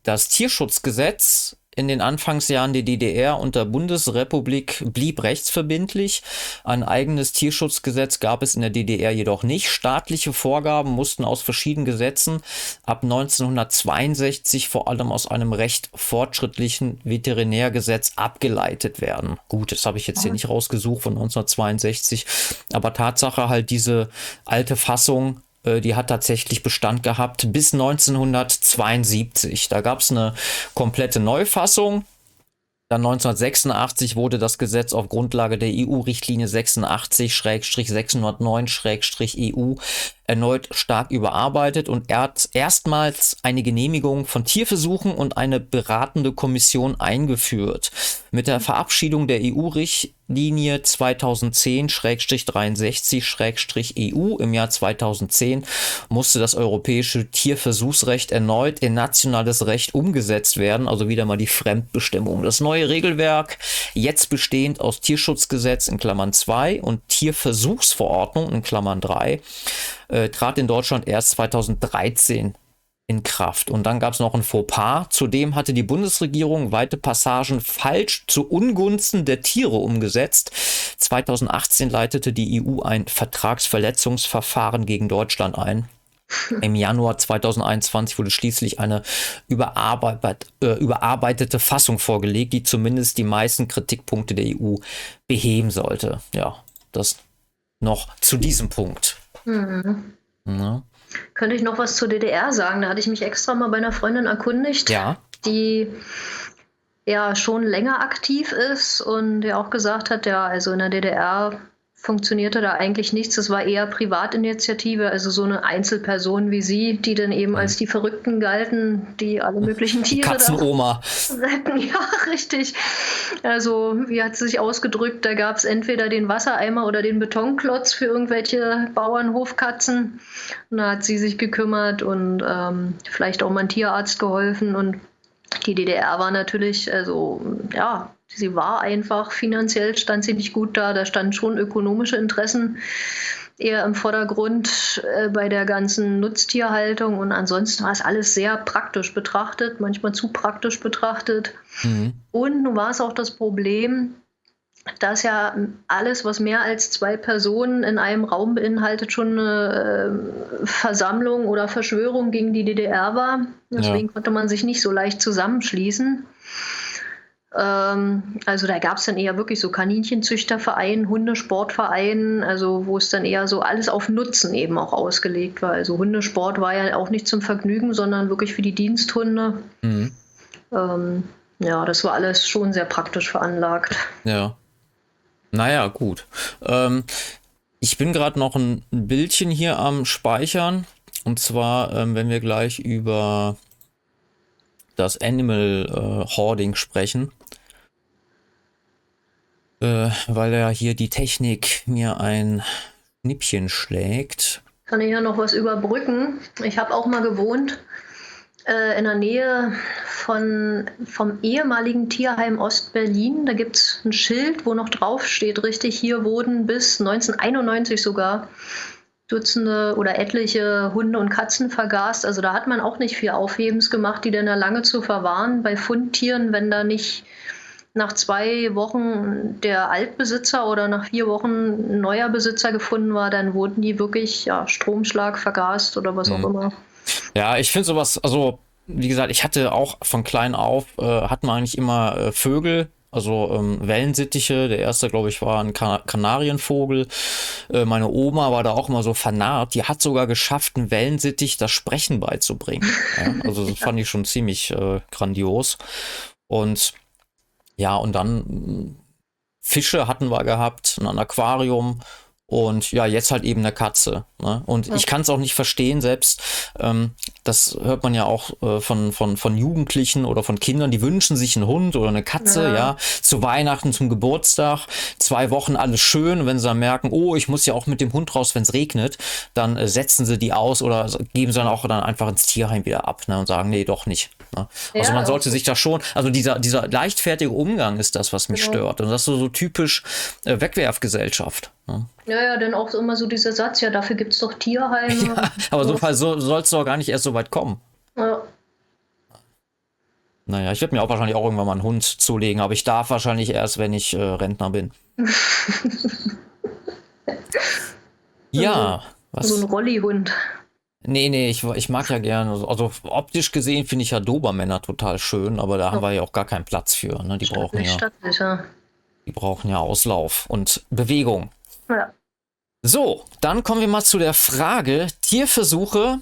Speaker 1: das Tierschutzgesetz in den Anfangsjahren der DDR unter Bundesrepublik blieb rechtsverbindlich. Ein eigenes Tierschutzgesetz gab es in der DDR jedoch nicht. Staatliche Vorgaben mussten aus verschiedenen Gesetzen ab 1962 vor allem aus einem recht fortschrittlichen Veterinärgesetz abgeleitet werden. Gut, das habe ich jetzt hier nicht rausgesucht von 1962, aber Tatsache halt diese alte Fassung die hat tatsächlich Bestand gehabt bis 1972. Da gab es eine komplette Neufassung. Dann 1986 wurde das Gesetz auf Grundlage der EU-Richtlinie 86-609-EU erneut stark überarbeitet und erstmals eine Genehmigung von Tierversuchen und eine beratende Kommission eingeführt. Mit der Verabschiedung der EU-Richtlinie 2010-63-EU e im Jahr 2010 musste das europäische Tierversuchsrecht erneut in nationales Recht umgesetzt werden, also wieder mal die Fremdbestimmung. Das neue Regelwerk, jetzt bestehend aus Tierschutzgesetz in Klammern 2 und Tierversuchsverordnung in Klammern 3, äh, trat in Deutschland erst 2013 in Kraft. Und dann gab es noch ein Fauxpas. Zudem hatte die Bundesregierung weite Passagen falsch zu Ungunsten der Tiere umgesetzt. 2018 leitete die EU ein Vertragsverletzungsverfahren gegen Deutschland ein. Im Januar 2021 wurde schließlich eine überarbeit, äh, überarbeitete Fassung vorgelegt, die zumindest die meisten Kritikpunkte der EU beheben sollte. Ja, das noch zu diesem Punkt. Mhm.
Speaker 2: Ja. Könnte ich noch was zur DDR sagen? Da hatte ich mich extra mal bei einer Freundin erkundigt,
Speaker 1: ja.
Speaker 2: die ja schon länger aktiv ist und der auch gesagt hat, ja, also in der DDR funktionierte da eigentlich nichts. Es war eher Privatinitiative, also so eine Einzelperson wie sie, die dann eben als die Verrückten galten, die alle möglichen Tiere.
Speaker 1: Katzenoma. (laughs)
Speaker 2: Ja, richtig. Also, wie hat sie sich ausgedrückt? Da gab es entweder den Wassereimer oder den Betonklotz für irgendwelche Bauernhofkatzen. Und da hat sie sich gekümmert und ähm, vielleicht auch mal ein Tierarzt geholfen und die DDR war natürlich, also ja, sie war einfach finanziell, stand sie nicht gut da. Da standen schon ökonomische Interessen eher im Vordergrund äh, bei der ganzen Nutztierhaltung. Und ansonsten war es alles sehr praktisch betrachtet, manchmal zu praktisch betrachtet. Mhm. Und nun war es auch das Problem, dass ja alles, was mehr als zwei Personen in einem Raum beinhaltet, schon eine äh, Versammlung oder Verschwörung gegen die DDR war. Deswegen ja. konnte man sich nicht so leicht zusammenschließen. Ähm, also da gab es dann eher wirklich so Kaninchenzüchtervereine, Hundesportvereine, also wo es dann eher so alles auf Nutzen eben auch ausgelegt war. Also Hundesport war ja auch nicht zum Vergnügen, sondern wirklich für die Diensthunde. Mhm. Ähm, ja, das war alles schon sehr praktisch veranlagt.
Speaker 1: Ja. Naja, gut. Ähm, ich bin gerade noch ein Bildchen hier am Speichern. Und zwar, ähm, wenn wir gleich über das Animal äh, Hoarding sprechen, äh, weil ja hier die Technik mir ein Schnippchen schlägt.
Speaker 2: Kann ich ja noch was überbrücken. Ich habe auch mal gewohnt äh, in der Nähe von, vom ehemaligen Tierheim Ostberlin. Da gibt es ein Schild, wo noch drauf steht, richtig, hier wurden bis 1991 sogar Dutzende oder etliche Hunde und Katzen vergast. Also da hat man auch nicht viel Aufhebens gemacht, die dann da lange zu verwahren bei Fundtieren, wenn da nicht nach zwei Wochen der Altbesitzer oder nach vier Wochen ein neuer Besitzer gefunden war, dann wurden die wirklich ja, Stromschlag vergast oder was mhm. auch immer.
Speaker 1: Ja, ich finde sowas, also wie gesagt, ich hatte auch von klein auf, äh, hat man eigentlich immer äh, Vögel, also ähm, Wellensittiche. Der erste, glaube ich, war ein kan Kanarienvogel. Äh, meine Oma war da auch immer so vernarrt. Die hat sogar geschafft, einen Wellensittich das Sprechen beizubringen. (laughs) Ja, also das fand ich schon ziemlich äh, grandios. Und ja, und dann mm, Fische hatten wir gehabt, ein Aquarium und ja, jetzt halt eben eine Katze. Ne? Und ja. ich kann es auch nicht verstehen, selbst ähm, das hört man ja auch äh, von, von, von Jugendlichen oder von Kindern, die wünschen sich einen Hund oder eine Katze, ja, ja zu Weihnachten, zum Geburtstag, zwei Wochen alles schön. Wenn sie dann merken, oh, ich muss ja auch mit dem Hund raus, wenn es regnet, dann äh, setzen sie die aus oder geben sie dann auch dann einfach ins Tierheim wieder ab ne? und sagen, nee, doch nicht. Ne? Also ja, man sollte sich da schon, also dieser, dieser leichtfertige Umgang ist das, was mich genau. stört. Und das ist so, so typisch äh, Wegwerfgesellschaft.
Speaker 2: Ne? Ja, ja, dann auch immer so dieser Satz, ja, dafür gibt es doch Tierheime. (laughs) Ja,
Speaker 1: aber so, so soll es doch gar nicht erst so weit kommen. Ja. Naja, ich werde mir auch wahrscheinlich auch irgendwann mal einen Hund zulegen, aber ich darf wahrscheinlich erst, wenn ich äh, Rentner bin. (laughs) ja.
Speaker 2: Was? So ein Rollihund.
Speaker 1: Nee, nee, ich, ich mag ja gerne, also optisch gesehen finde ich ja Dobermänner total schön, aber da ja. haben wir ja auch gar keinen Platz für. Ne? Die brauchen ja, die brauchen ja Auslauf und Bewegung. Ja. So, dann kommen wir mal zu der Frage, Tierversuche,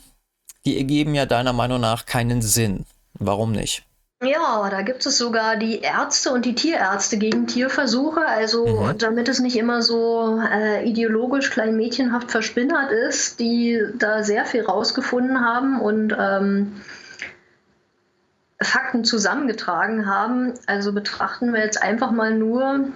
Speaker 1: die ergeben ja deiner Meinung nach keinen Sinn. Warum nicht?
Speaker 2: Ja, da gibt es sogar die Ärzte und die Tierärzte gegen Tierversuche. Also mhm. damit es nicht immer so äh, ideologisch kleinmädchenhaft verspinnert ist, die da sehr viel rausgefunden haben und ähm, Fakten zusammengetragen haben. Also betrachten wir jetzt einfach mal nur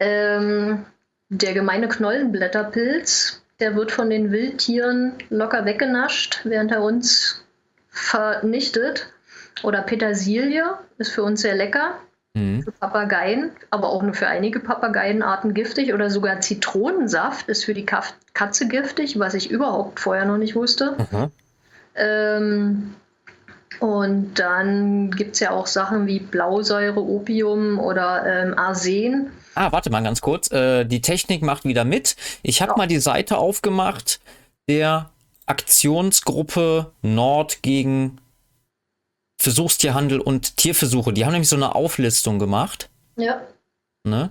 Speaker 2: ähm, der gemeine Knollenblätterpilz. Der wird von den Wildtieren locker weggenascht, während er uns vernichtet. Oder Petersilie ist für uns sehr lecker. Mhm. Für Papageien, aber auch nur für einige Papageienarten giftig. Oder sogar Zitronensaft ist für die Katze giftig, was ich überhaupt vorher noch nicht wusste. Mhm. Ähm, und dann gibt es ja auch Sachen wie Blausäure, Opium oder ähm, Arsen.
Speaker 1: Ah, warte mal ganz kurz. Äh, die Technik macht wieder mit. Ich habe ja. mal die Seite aufgemacht der Aktionsgruppe Nord gegen Versuchstierhandel und Tierversuche. Die haben nämlich so eine Auflistung gemacht.
Speaker 2: Ja.
Speaker 1: Ne?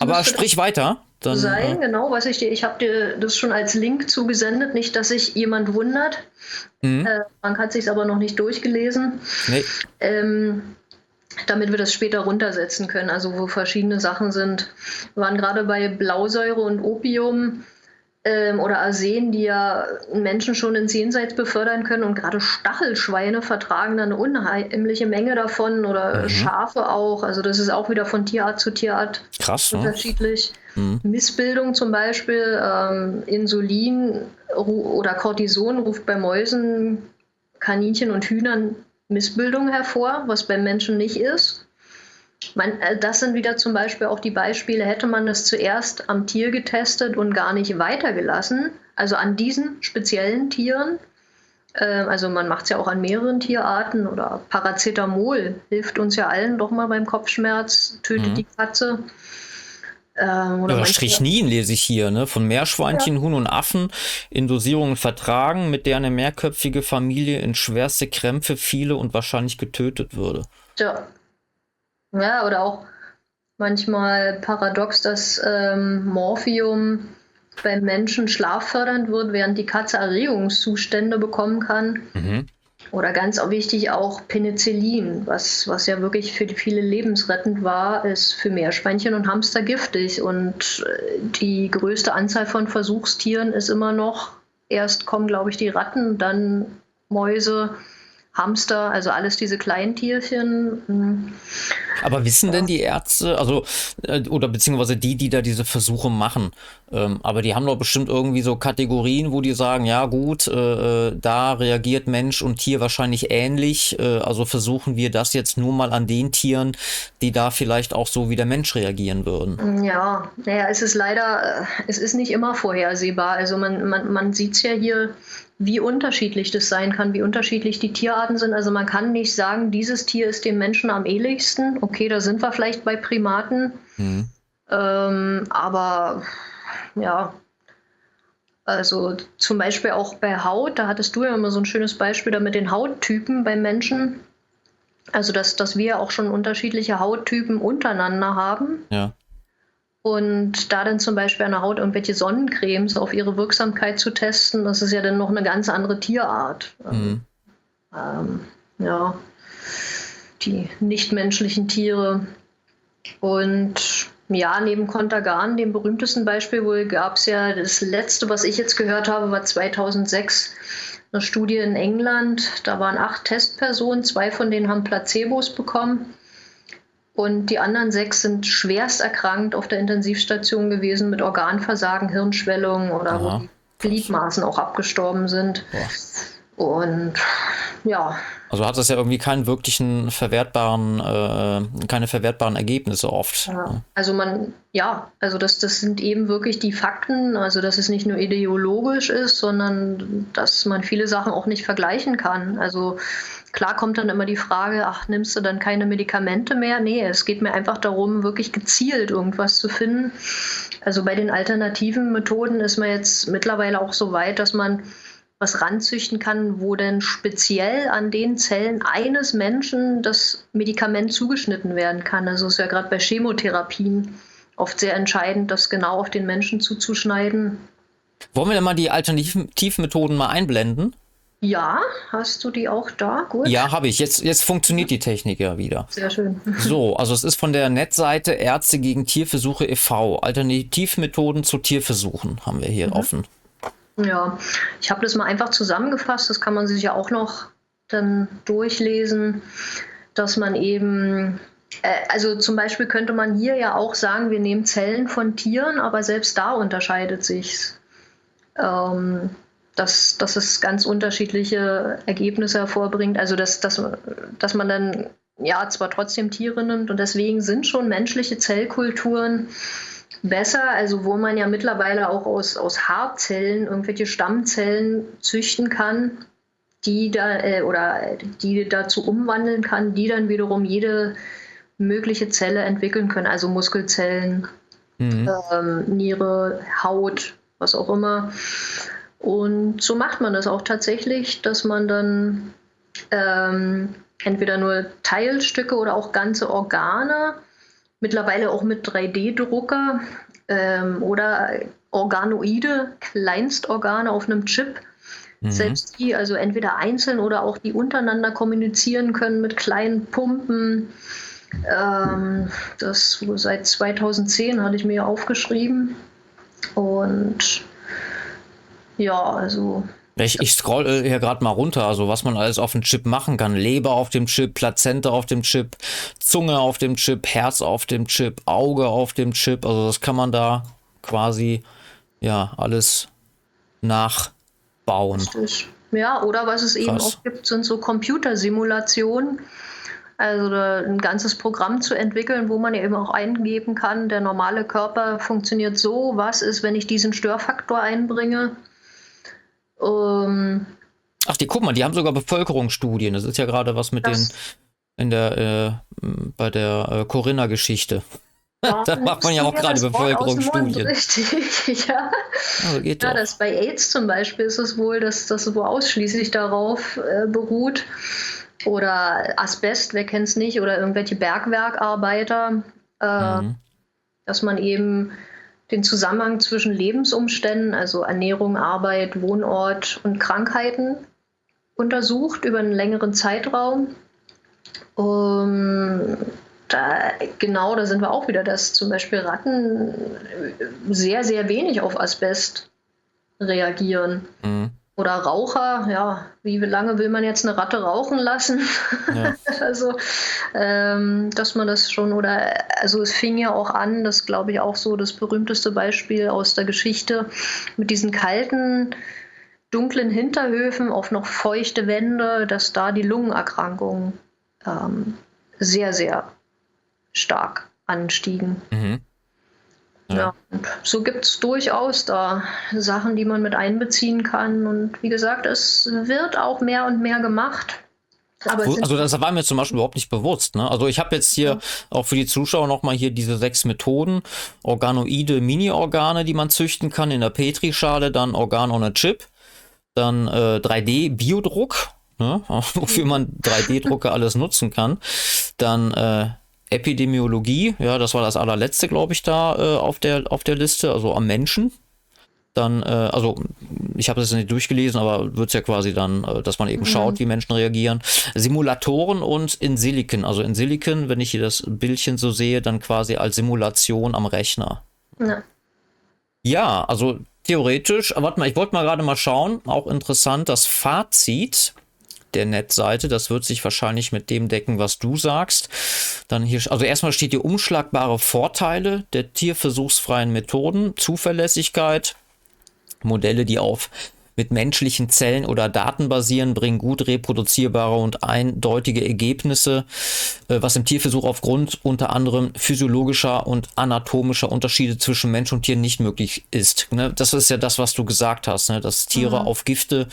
Speaker 1: Aber sprich weiter.
Speaker 2: Dann, sein, äh, genau, was ich dir, ich habe dir das schon als Link zugesendet, nicht, dass sich jemand wundert. Mhm. Äh, man hat sich aber noch nicht durchgelesen. Nee. Ähm, damit wir das später runtersetzen können, also wo verschiedene Sachen sind. Wir waren gerade bei Blausäure und Opium ähm, oder Arsen, die ja Menschen schon ins Jenseits befördern können. Und gerade Stachelschweine vertragen dann eine unheimliche Menge davon oder mhm. Schafe auch. Also das ist auch wieder von Tierart zu Tierart
Speaker 1: Krass,
Speaker 2: ne? unterschiedlich. Ne? Mhm. Missbildung zum Beispiel, ähm, Insulin oder Cortison ruft bei Mäusen, Kaninchen und Hühnern Missbildung hervor, was beim Menschen nicht ist. Man, äh, das sind wieder zum Beispiel auch die Beispiele, hätte man es zuerst am Tier getestet und gar nicht weitergelassen, also an diesen speziellen Tieren. Äh, also man macht es ja auch an mehreren Tierarten oder Paracetamol hilft uns ja allen doch mal beim Kopfschmerz, tötet mhm. die Katze.
Speaker 1: Ähm, oder ja, Strichnin lese ich hier, ne? Von Meerschweinchen, ja. Huhn und Affen in Dosierungen vertragen, mit der eine mehrköpfige Familie in schwerste Krämpfe fiele und wahrscheinlich getötet würde.
Speaker 2: Ja, ja, oder auch manchmal paradox, dass ähm, Morphium beim Menschen schlaffördernd wird, während die Katze Erregungszustände bekommen kann. Mhm. Oder ganz wichtig auch Penicillin, was, was ja wirklich für viele lebensrettend war, ist für Meerschweinchen und Hamster giftig. Und äh, die größte Anzahl von Versuchstieren ist immer noch, erst kommen, glaube ich, die Ratten, dann Mäuse, Hamster, also alles diese Kleintierchen. Hm.
Speaker 1: Aber wissen ja. denn die Ärzte, also äh, oder beziehungsweise die, die da diese Versuche machen, ähm, aber die haben doch bestimmt irgendwie so Kategorien, wo die sagen, ja gut, äh, äh, da reagiert Mensch und Tier wahrscheinlich ähnlich, äh, also versuchen wir das jetzt nur mal an den Tieren, die da vielleicht auch so wie der Mensch reagieren würden.
Speaker 2: Ja, naja, es ist leider, äh, es ist nicht immer vorhersehbar. Also man, man, man sieht es ja hier wie unterschiedlich das sein kann, wie unterschiedlich die Tierarten sind. Also man kann nicht sagen, dieses Tier ist dem Menschen am ähnlichsten. Okay, da sind wir vielleicht bei Primaten. Mhm. Ähm, aber ja, also zum Beispiel auch bei Haut, da hattest du ja immer so ein schönes Beispiel da mit den Hauttypen beim Menschen. Also dass, dass wir auch schon unterschiedliche Hauttypen untereinander haben.
Speaker 1: Ja.
Speaker 2: Und da dann zum Beispiel an der Haut irgendwelche Sonnencremes auf ihre Wirksamkeit zu testen, das ist ja dann noch eine ganz andere Tierart. Mhm. Ähm, ja, die nichtmenschlichen Tiere. Und ja, neben Contagan, dem berühmtesten Beispiel, wohl gab es ja das letzte, was ich jetzt gehört habe, war 2006 eine Studie in England. Da waren acht Testpersonen, zwei von denen haben Placebos bekommen. Und die anderen sechs sind schwerst erkrankt auf der Intensivstation gewesen mit Organversagen, Hirnschwellung oder Aha. wo die Gliedmaßen auch abgestorben sind. Ja. Und ja.
Speaker 1: Also hat das ja irgendwie keinen wirklichen verwertbaren, äh, keine verwertbaren Ergebnisse oft.
Speaker 2: Ja. Also man, ja, also das, das sind eben wirklich die Fakten, also dass es nicht nur ideologisch ist, sondern dass man viele Sachen auch nicht vergleichen kann. Also Klar kommt dann immer die Frage, ach, nimmst du dann keine Medikamente mehr? Nee, es geht mir einfach darum, wirklich gezielt irgendwas zu finden. Also bei den alternativen Methoden ist man jetzt mittlerweile auch so weit, dass man was ranzüchten kann, wo denn speziell an den Zellen eines Menschen das Medikament zugeschnitten werden kann. Also ist ja gerade bei Chemotherapien oft sehr entscheidend, das genau auf den Menschen zuzuschneiden.
Speaker 1: Wollen wir denn mal die Alternativmethoden mal einblenden?
Speaker 2: Ja, hast du die auch da?
Speaker 1: Gut. Ja, habe ich. Jetzt, jetzt funktioniert die Technik ja wieder.
Speaker 2: Sehr schön. (laughs)
Speaker 1: So, also es ist von der Netzseite Ärzte gegen Tierversuche e.V. Alternativmethoden zu Tierversuchen haben wir hier mhm. offen.
Speaker 2: Ja, ich habe das mal einfach zusammengefasst. Das kann man sich ja auch noch dann durchlesen, dass man eben äh, also zum Beispiel könnte man hier ja auch sagen, wir nehmen Zellen von Tieren, aber selbst da unterscheidet sich's. Ähm, dass, dass es ganz unterschiedliche Ergebnisse hervorbringt. Also dass, dass, dass man dann ja zwar trotzdem Tiere nimmt und deswegen sind schon menschliche Zellkulturen besser, also wo man ja mittlerweile auch aus, aus Haarzellen irgendwelche Stammzellen züchten kann, die da äh, oder die dazu umwandeln kann, die dann wiederum jede mögliche Zelle entwickeln können, also Muskelzellen, mhm. ähm, Niere, Haut, was auch immer. Und so macht man das auch tatsächlich, dass man dann ähm, entweder nur Teilstücke oder auch ganze Organe, mittlerweile auch mit 3D-Drucker ähm, oder Organoide, Kleinstorgane auf einem Chip, mhm. selbst die also entweder einzeln oder auch die untereinander kommunizieren können mit kleinen Pumpen. Ähm, das seit 2010 hatte ich mir aufgeschrieben. Und ja, also.
Speaker 1: Ich, ich scroll hier gerade mal runter, also was man alles auf dem Chip machen kann. Leber auf dem Chip, Plazenta auf dem Chip, Zunge auf dem Chip, Herz auf dem Chip, Auge auf dem Chip. Also das kann man da quasi ja alles nachbauen.
Speaker 2: Richtig. Ja, oder was es Krass. eben auch gibt, sind so Computersimulationen. Also ein ganzes Programm zu entwickeln, wo man eben auch eingeben kann, der normale Körper funktioniert so, was ist, wenn ich diesen Störfaktor einbringe.
Speaker 1: Ähm, Ach, die guck mal, die haben sogar Bevölkerungsstudien. Das ist ja gerade was mit den in der äh, bei der äh, Corinna-Geschichte. (laughs) Da macht man ja auch gerade Bevölkerungsstudien.
Speaker 2: Richtig, (laughs) ja. Also geht ja, das bei AIDS zum Beispiel ist es wohl, dass das wo ausschließlich darauf äh, beruht. Oder Asbest, wer kennt es nicht, oder irgendwelche Bergwerkarbeiter, äh, mhm. dass man eben den Zusammenhang zwischen Lebensumständen, also Ernährung, Arbeit, Wohnort und Krankheiten untersucht über einen längeren Zeitraum. Um, da, genau, da sind wir auch wieder, dass zum Beispiel Ratten sehr, sehr wenig auf Asbest reagieren. Mhm. Oder Raucher, ja, wie lange will man jetzt eine Ratte rauchen lassen? Ja. (laughs) also, ähm, dass man das schon, oder, also es fing ja auch an, das glaube ich auch so das berühmteste Beispiel aus der Geschichte, mit diesen kalten, dunklen Hinterhöfen auf noch feuchte Wände, dass da die Lungenerkrankungen ähm, sehr, sehr stark anstiegen. Mhm. Ja. ja. so gibt es durchaus da Sachen, die man mit einbeziehen kann. Und wie gesagt, es wird auch mehr und mehr gemacht.
Speaker 1: also das war mir zum Beispiel überhaupt nicht bewusst. Ne? Also ich habe jetzt hier ja. auch für die Zuschauer nochmal hier diese sechs Methoden. Organoide Mini-Organe, die man züchten kann in der Petrischale, dann Organ ohne Chip, dann äh, 3D-Biodruck, ne? (laughs) wofür man 3D-Drucker alles nutzen kann. Dann äh, Epidemiologie, ja, das war das allerletzte, glaube ich, da äh, auf, der, auf der Liste, also am Menschen. Dann, äh, also ich habe das nicht durchgelesen, aber wird es ja quasi dann, äh, dass man eben mhm. schaut, wie Menschen reagieren. Simulatoren und in Silicon. Also in Silicon, wenn ich hier das Bildchen so sehe, dann quasi als Simulation am Rechner. Ja, ja also theoretisch, warte mal, ich wollte mal gerade mal schauen, auch interessant, das Fazit der Netzseite. Das wird sich wahrscheinlich mit dem decken, was du sagst. Dann hier, also erstmal steht hier umschlagbare Vorteile der tierversuchsfreien Methoden, Zuverlässigkeit, Modelle, die auf mit menschlichen Zellen oder Daten basieren, bringen gut reproduzierbare und eindeutige Ergebnisse, äh, was im Tierversuch aufgrund unter anderem physiologischer und anatomischer Unterschiede zwischen Mensch und Tier nicht möglich ist. Ne? Das ist ja das, was du gesagt hast, ne? dass Tiere mhm. auf Gifte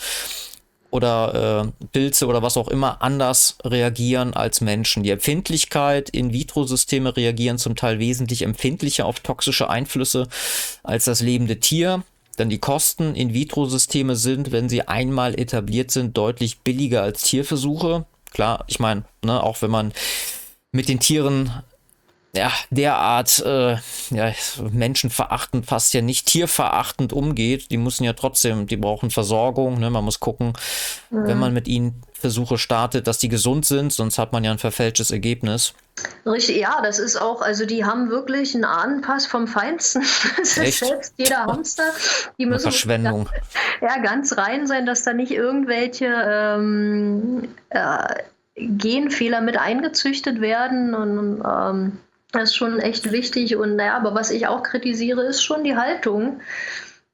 Speaker 1: oder äh, Pilze oder was auch immer anders reagieren als Menschen. Die Empfindlichkeit in vitro-Systeme reagieren zum Teil wesentlich empfindlicher auf toxische Einflüsse als das lebende Tier. Dann die Kosten in vitro-Systeme sind, wenn sie einmal etabliert sind, deutlich billiger als Tierversuche. Klar, ich meine, ne, auch wenn man mit den Tieren ja, derart äh, ja, menschenverachtend, fast ja nicht tierverachtend umgeht. Die müssen ja trotzdem, die brauchen Versorgung. Ne? Man muss gucken, mhm. wenn man mit ihnen Versuche startet, dass die gesund sind, sonst hat man ja ein verfälschtes Ergebnis.
Speaker 2: Richtig, ja, das ist auch, also die haben wirklich einen Ahnenpass vom Feinsten. (laughs) Das
Speaker 1: Echt? ist
Speaker 2: selbst jeder Hamster.
Speaker 1: Die müssen
Speaker 2: Verschwendung. Ganz, ja, ganz rein sein, dass da nicht irgendwelche ähm, äh, Genfehler mit eingezüchtet werden und ähm, das ist schon echt wichtig. Und naja, aber was ich auch kritisiere, ist schon die Haltung,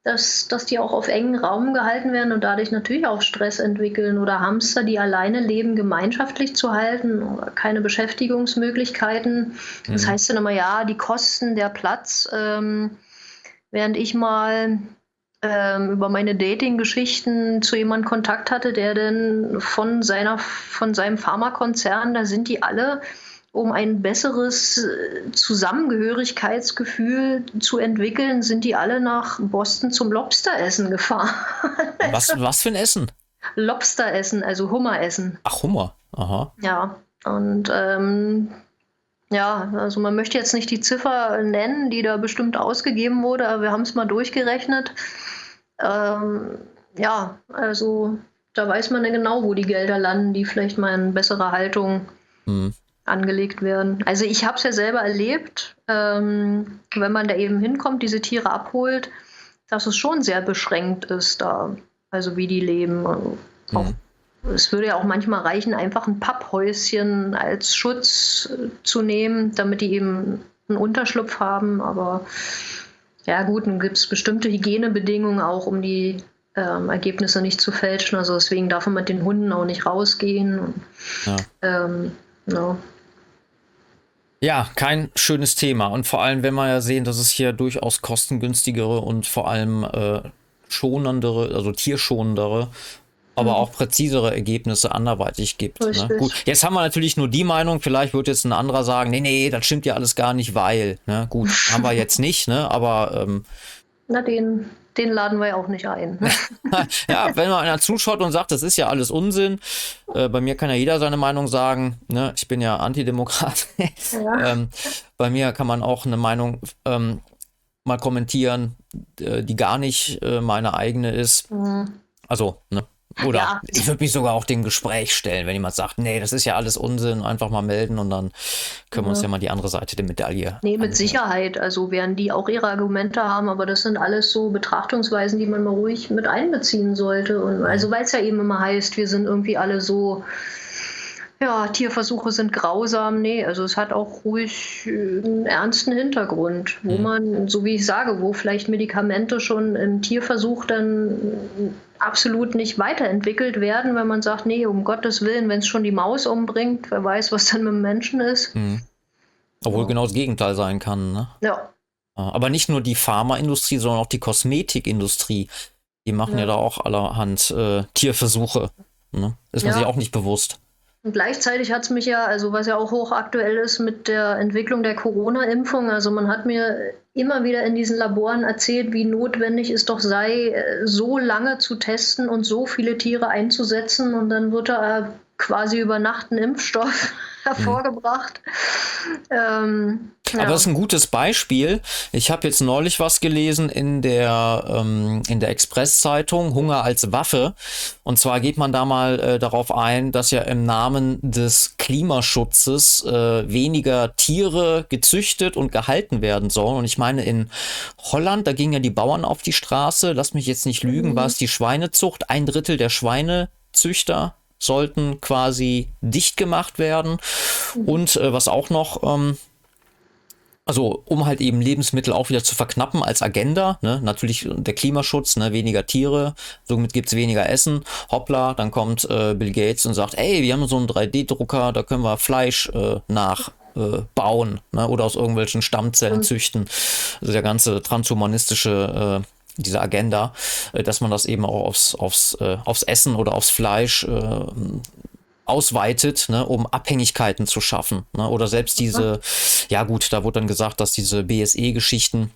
Speaker 2: dass, dass die auch auf engen Raum gehalten werden und dadurch natürlich auch Stress entwickeln. Oder Hamster, die alleine leben, gemeinschaftlich zu halten, oder keine Beschäftigungsmöglichkeiten. Mhm. Das heißt dann immer, ja, die Kosten, der Platz. Ähm, während ich mal ähm, über meine Dating-Geschichten zu jemandem Kontakt hatte, der denn von seiner, von seinem Pharmakonzern, da sind die alle um ein besseres äh, Zusammengehörigkeitsgefühl zu entwickeln, sind die alle nach Boston zum Lobsteressen gefahren. (laughs)
Speaker 1: was, was für ein Essen?
Speaker 2: Lobsteressen, also Hummeressen.
Speaker 1: Ach, Hummer. Aha.
Speaker 2: Ja, und ähm, ja, also man möchte jetzt nicht die Ziffer nennen, die da bestimmt ausgegeben wurde, aber wir haben es mal durchgerechnet. Ähm, ja, also da weiß man ja genau, wo die Gelder landen, die vielleicht mal in bessere Haltung hm angelegt werden. Also ich habe es ja selber erlebt, ähm, wenn man da eben hinkommt, diese Tiere abholt, dass es schon sehr beschränkt ist da, also wie die leben. Also mhm. es würde ja auch manchmal reichen, einfach ein Papphäuschen als Schutz äh, zu nehmen, damit die eben einen Unterschlupf haben. Aber ja gut, dann gibt es bestimmte Hygienebedingungen auch, um die ähm, Ergebnisse nicht zu fälschen. Also deswegen darf man mit den Hunden auch nicht rausgehen. Und, ja. Ähm,
Speaker 1: no. Ja, kein schönes Thema. Und vor allem, wenn wir ja sehen, dass es hier durchaus kostengünstigere und vor allem äh, schonendere, also tierschonendere, aber mhm. auch präzisere Ergebnisse anderweitig gibt. Ne? Gut, jetzt haben wir natürlich nur die Meinung, vielleicht wird jetzt ein anderer sagen, nee, nee, das stimmt ja alles gar nicht, weil. Ne? Gut, haben wir jetzt nicht, ne? aber ähm,
Speaker 2: Na, den den laden wir ja auch nicht ein. (laughs)
Speaker 1: ja, wenn mal einer zuschaut und sagt, das ist ja alles Unsinn, äh, bei mir kann ja jeder seine Meinung sagen. Ne? Ich bin ja Antidemokrat. (laughs) Ja. (laughs) ähm, bei mir kann man auch eine Meinung ähm, mal kommentieren, äh, die gar nicht äh, meine eigene ist. Mhm. Also, ne? Oder ja. ich würde mich sogar auch dem Gespräch stellen, wenn jemand sagt, nee, das ist ja alles Unsinn, einfach mal melden und dann können wir uns ja mal die andere Seite der Medaille.
Speaker 2: Nee, mit ansehen. Sicherheit. Also werden die auch ihre Argumente haben, aber das sind alles so Betrachtungsweisen, die man mal ruhig mit einbeziehen sollte. Und also weil es ja eben immer heißt, wir sind irgendwie alle so ja, Tierversuche sind grausam. Nee, also es hat auch ruhig äh, einen ernsten Hintergrund, wo mhm. man, so wie ich sage, wo vielleicht Medikamente schon im Tierversuch dann absolut nicht weiterentwickelt werden, wenn man sagt, nee, um Gottes Willen, wenn es schon die Maus umbringt, wer weiß, was dann mit dem Menschen ist. Mhm.
Speaker 1: Obwohl ja. genau das Gegenteil sein kann, ne?
Speaker 2: Ja.
Speaker 1: Aber nicht nur die Pharmaindustrie, sondern auch die Kosmetikindustrie. Die machen ja, ja da auch allerhand äh, Tierversuche. Ne? Ist man ja. sich auch nicht bewusst.
Speaker 2: Und gleichzeitig hat es mich ja, also was ja auch hochaktuell ist mit der Entwicklung der Corona-Impfung, also man hat mir immer wieder in diesen Laboren erzählt, wie notwendig es doch sei, äh, so lange zu testen und so viele Tiere einzusetzen. Und dann wird da quasi über Nacht ein Impfstoff (laughs) hervorgebracht.
Speaker 1: Ähm, ja. Aber das ist ein gutes Beispiel. Ich habe jetzt neulich was gelesen in der, ähm, in der Express-Zeitung, Hunger als Waffe. Und zwar geht man da mal äh, darauf ein, dass ja im Namen des Klimaschutzes äh, weniger Tiere gezüchtet und gehalten werden sollen. Und ich meine, in Holland, da gingen ja die Bauern auf die Straße. Lass mich jetzt nicht lügen, mhm. war es die Schweinezucht. Ein Drittel der Schweinezüchter sollten quasi dicht gemacht werden. Und äh, was auch noch, ähm, also um halt eben Lebensmittel auch wieder zu verknappen als Agenda, ne? natürlich der Klimaschutz, ne? weniger Tiere, somit gibt es weniger Essen. Hoppla, dann kommt äh, Bill Gates und sagt, ey, wir haben so einen 3D-Drucker, da können wir Fleisch äh, nach äh, bauen ne? oder aus irgendwelchen Stammzellen züchten. Also der ganze transhumanistische äh, diese Agenda, äh, dass man das eben auch aufs, aufs, äh, aufs Essen oder aufs Fleisch äh, ausweitet, ne, um Abhängigkeiten zu schaffen. Ne? Oder selbst diese, ja gut, da wurde dann gesagt, dass diese BSE-Geschichten,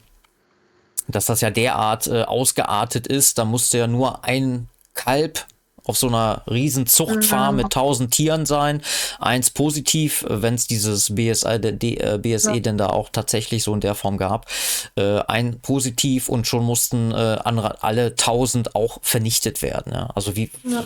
Speaker 1: dass das ja derart äh, ausgeartet ist, da musste ja nur ein Kalb auf so einer riesen Zuchtfarm mhm. mit tausend Tieren sein. Eins positiv, wenn es dieses BSE, äh, BSE ja. denn da auch tatsächlich so in der Form gab. Äh, ein positiv und schon mussten äh, andere, alle tausend auch vernichtet werden. Ja? Also wie ja.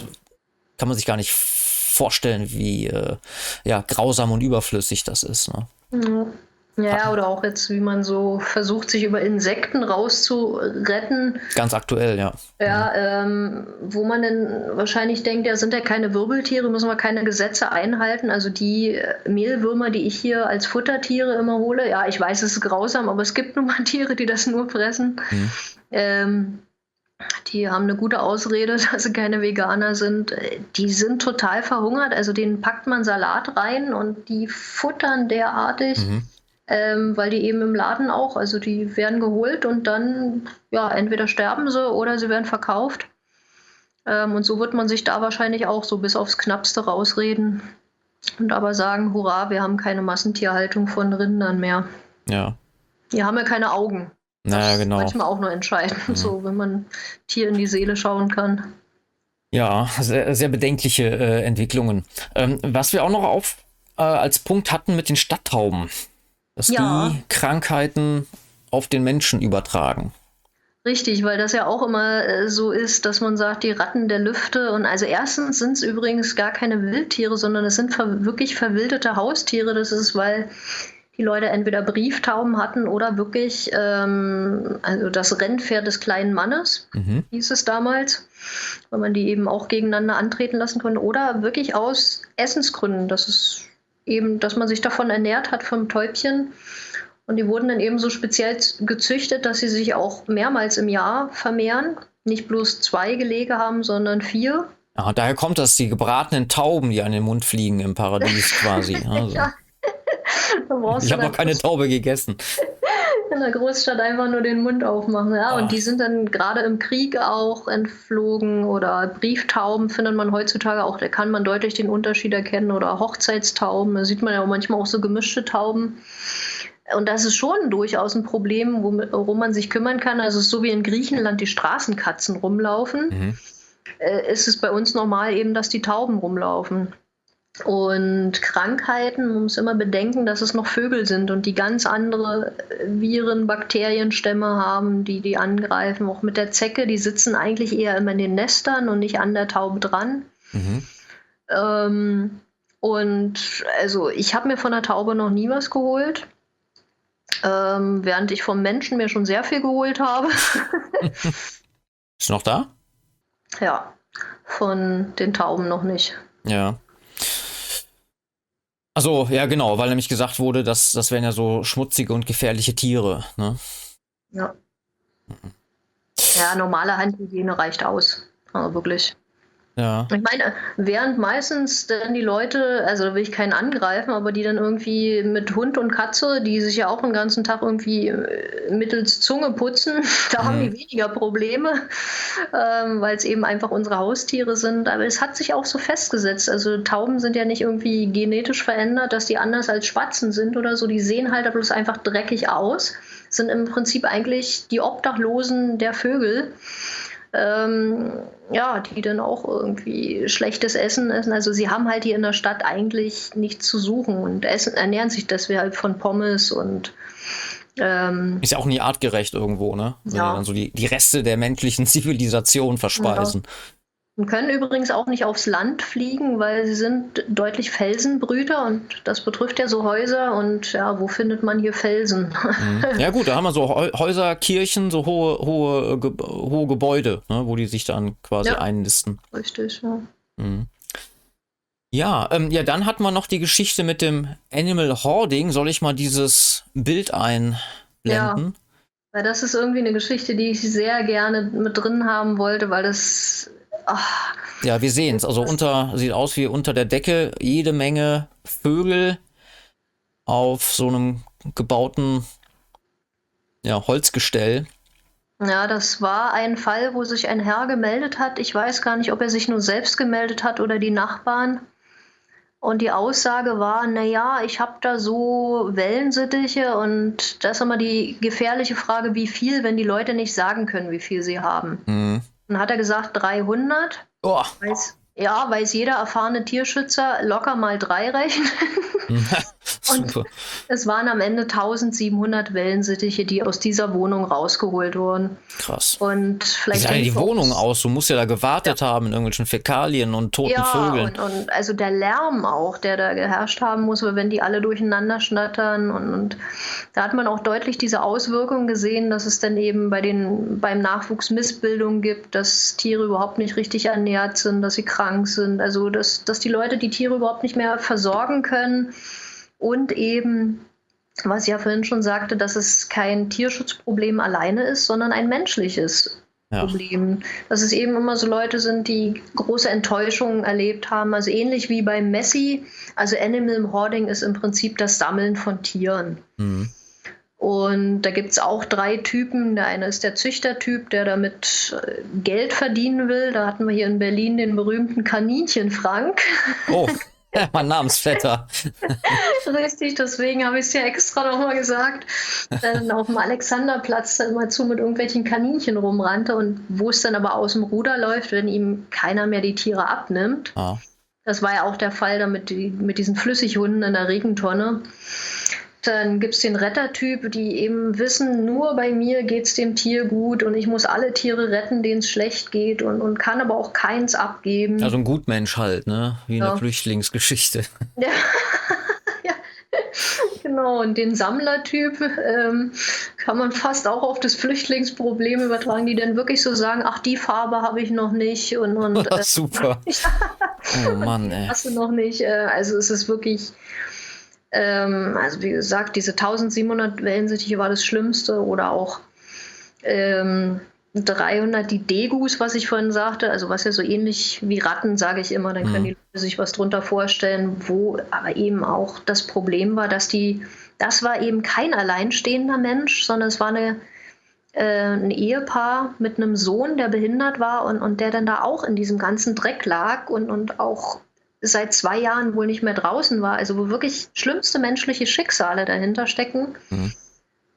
Speaker 1: kann man sich gar nicht vorstellen, wie äh, ja, grausam und überflüssig das ist. Ne?
Speaker 2: Mhm. Ja, oder auch jetzt, wie man so versucht, sich über Insekten rauszuretten.
Speaker 1: Ganz aktuell, ja.
Speaker 2: Ja, ähm, wo man dann wahrscheinlich denkt, ja, sind ja keine Wirbeltiere, müssen wir keine Gesetze einhalten. Also die äh, Mehlwürmer, die ich hier als Futtertiere immer hole, ja, ich weiß, es ist grausam, aber es gibt (laughs) nun mal Tiere, die das nur fressen. Mhm. Ähm, die haben eine gute Ausrede, (laughs) dass sie keine Veganer sind. Die sind total verhungert. Also denen packt man Salat rein und die futtern derartig. Mhm ähm, weil die eben im Laden auch, also die werden geholt und dann, ja, entweder sterben sie oder sie werden verkauft. Ähm, und so wird man sich da wahrscheinlich auch so bis aufs Knappste rausreden und aber sagen, hurra, wir haben keine Massentierhaltung von Rindern mehr.
Speaker 1: Ja.
Speaker 2: Die haben ja keine Augen.
Speaker 1: Naja, genau.
Speaker 2: manchmal auch nur entscheidend, mhm. so wenn man Tier in die Seele schauen kann.
Speaker 1: Ja, sehr, sehr bedenkliche äh, Entwicklungen. Ähm, was wir auch noch auf äh, als Punkt hatten mit den Stadttauben dass ja. die Krankheiten auf den Menschen übertragen.
Speaker 2: Richtig, weil das ja auch immer äh, so ist, dass man sagt, die Ratten der Lüfte. Und also erstens sind es übrigens gar keine Wildtiere, sondern es sind ver wirklich verwilderte Haustiere. Das ist, weil die Leute entweder Brieftauben hatten oder wirklich ähm, also das Rennpferd des kleinen Mannes, mhm. hieß es damals, weil man die eben auch gegeneinander antreten lassen konnte. Oder wirklich aus Essensgründen. Das ist eben, dass man sich davon ernährt hat vom Täubchen. Und die wurden dann eben so speziell gezüchtet, dass sie sich auch mehrmals im Jahr vermehren. Nicht bloß zwei Gelege haben, sondern vier.
Speaker 1: Ja, daher kommt das, die gebratenen Tauben, die an den Mund fliegen im Paradies (laughs) quasi. Also. ja. Ich habe noch keine Taube gegessen (laughs)
Speaker 2: in der Großstadt einfach nur den Mund aufmachen. Ja? Und die sind dann gerade im Krieg auch entflogen oder Brieftauben findet man heutzutage auch, da kann man deutlich den Unterschied erkennen oder Hochzeitstauben, da sieht man ja manchmal auch so gemischte Tauben. Und das ist schon durchaus ein Problem, worum man sich kümmern kann. Also so wie in Griechenland die Straßenkatzen rumlaufen, mhm. äh, ist es bei uns normal eben, dass die Tauben rumlaufen. Und Krankheiten, man muss immer bedenken, dass es noch Vögel sind und die ganz andere Viren, Bakterienstämme haben, die die angreifen. Auch mit der Zecke, die sitzen eigentlich eher immer in den Nestern und nicht an der Taube dran. Mhm. Ähm, und also ich habe mir von der Taube noch nie was geholt, ähm, während ich vom Menschen mir schon sehr viel geholt habe. (laughs)
Speaker 1: Ist noch da?
Speaker 2: Ja, von den Tauben noch nicht.
Speaker 1: Ja. Also ja, genau, weil nämlich gesagt wurde, dass das wären ja so schmutzige und gefährliche Tiere. Ne?
Speaker 2: Ja. Ja, normale Handhygiene reicht aus. Aber wirklich.
Speaker 1: Ja.
Speaker 2: Ich meine, während meistens dann die Leute, also da will ich keinen angreifen, aber die dann irgendwie mit Hund und Katze, die sich ja auch den ganzen Tag irgendwie äh, mittels Zunge putzen, (laughs) da mhm. haben die weniger Probleme, ähm, weil es eben einfach unsere Haustiere sind. Aber es hat sich auch so festgesetzt. Also Tauben sind ja nicht irgendwie genetisch verändert, dass die anders als Spatzen sind oder so. Die sehen halt bloß einfach dreckig aus, sind im Prinzip eigentlich die Obdachlosen der Vögel ähm, ja, die dann auch irgendwie schlechtes Essen essen. Also sie haben halt hier in der Stadt eigentlich nichts zu suchen und essen, ernähren sich deshalb von Pommes und
Speaker 1: ähm, ist ja auch nie artgerecht irgendwo, ne? Wenn ja. dann so die, die Reste der menschlichen (laughs) Zivilisation verspeisen. Ja.
Speaker 2: Und können übrigens auch nicht aufs Land fliegen, weil sie sind deutlich Felsenbrüter und das betrifft ja so Häuser und ja, wo findet man hier Felsen?
Speaker 1: Mhm. Ja gut, da haben wir so Häuser, Kirchen, so hohe, hohe, ge hohe Gebäude, ne, wo die sich dann quasi ja, einnisten.
Speaker 2: Richtig, ja.
Speaker 1: Mhm. Ja, ähm, ja, dann hatten wir noch die Geschichte mit dem Animal Hoarding. Soll ich mal dieses Bild einblenden? Ja,
Speaker 2: weil das ist irgendwie eine Geschichte, die ich sehr gerne mit drin haben wollte, weil das
Speaker 1: Ach. Ja, wir sehen es. Also unter, sieht aus wie unter der Decke jede Menge Vögel auf so einem gebauten ja, Holzgestell.
Speaker 2: Ja, das war ein Fall, wo sich ein Herr gemeldet hat. Ich weiß gar nicht, ob er sich nur selbst gemeldet hat oder die Nachbarn. Und die Aussage war, naja, ich habe da so Wellensittiche und das ist immer die gefährliche Frage, wie viel, wenn die Leute nicht sagen können, wie viel sie haben. Mhm. Dann hat er gesagt 300. Oh. Weiß, ja, weiß jeder erfahrene Tierschützer locker mal drei rechnen. (laughs) (laughs) und es waren am Ende 1700 Wellensittiche, die aus dieser Wohnung rausgeholt wurden.
Speaker 1: Krass.
Speaker 2: Und vielleicht.
Speaker 1: Wie sah die Wohnung aus? Du musst ja da gewartet ja. haben in irgendwelchen Fäkalien und toten ja, Vögeln.
Speaker 2: Und, und also der Lärm auch, der da geherrscht haben muss, wenn die alle durcheinander schnattern. Und, und da hat man auch deutlich diese Auswirkungen gesehen, dass es dann eben bei den, beim Nachwuchs Missbildungen gibt, dass Tiere überhaupt nicht richtig ernährt sind, dass sie krank sind. Also dass, dass die Leute die Tiere überhaupt nicht mehr versorgen können und eben, was ich ja vorhin schon sagte, dass es kein Tierschutzproblem alleine ist, sondern ein menschliches ja. Problem. Dass es eben immer so Leute sind, die große Enttäuschungen erlebt haben. Also ähnlich wie bei Messi. Also Animal Hoarding ist im Prinzip das Sammeln von Tieren. Mhm. Und da gibt es auch drei Typen. Der eine ist der Züchtertyp, der damit äh, Geld verdienen will. Da hatten wir hier in Berlin den berühmten Kaninchen Frank.
Speaker 1: Oh. (laughs) (laughs) mein Namensvetter.
Speaker 2: Richtig, deswegen habe ich es ja extra nochmal gesagt. Dann auf dem Alexanderplatz dann immer zu mit irgendwelchen Kaninchen rumrannte und wo es dann aber aus dem Ruder läuft, wenn ihm keiner mehr die Tiere abnimmt. Ah. Das war ja auch der Fall damit die, mit diesen Flüssighunden in der Regentonne. Dann gibt es den Rettertyp, die eben wissen, nur bei mir geht es dem Tier gut und ich muss alle Tiere retten, denen es schlecht geht und, und kann aber auch keins abgeben.
Speaker 1: Also ein Gutmensch halt, ne? Wie in ja. der Flüchtlingsgeschichte. (laughs)
Speaker 2: Ja. ja. Genau, und den Sammlertyp ähm, kann man fast auch auf das Flüchtlingsproblem übertragen, die dann wirklich so sagen, ach, die Farbe habe ich noch nicht und, und (laughs)
Speaker 1: äh, super. (laughs) oh Mann, ey.
Speaker 2: Hast du noch nicht. Äh, also es ist wirklich ähm, also wie gesagt, diese 1700 Wellensittiche war das Schlimmste oder auch ähm, 300 die Degus, was ich vorhin sagte, also was ja so ähnlich wie Ratten, sage ich immer, dann können mhm. die Leute sich was drunter vorstellen, wo aber eben auch das Problem war, dass die, das war eben kein alleinstehender Mensch, sondern es war eine, äh, ein Ehepaar mit einem Sohn, der behindert war und, und der dann da auch in diesem ganzen Dreck lag und, und auch seit zwei Jahren wohl nicht mehr draußen war, also wo wirklich schlimmste menschliche Schicksale dahinter stecken. Mhm.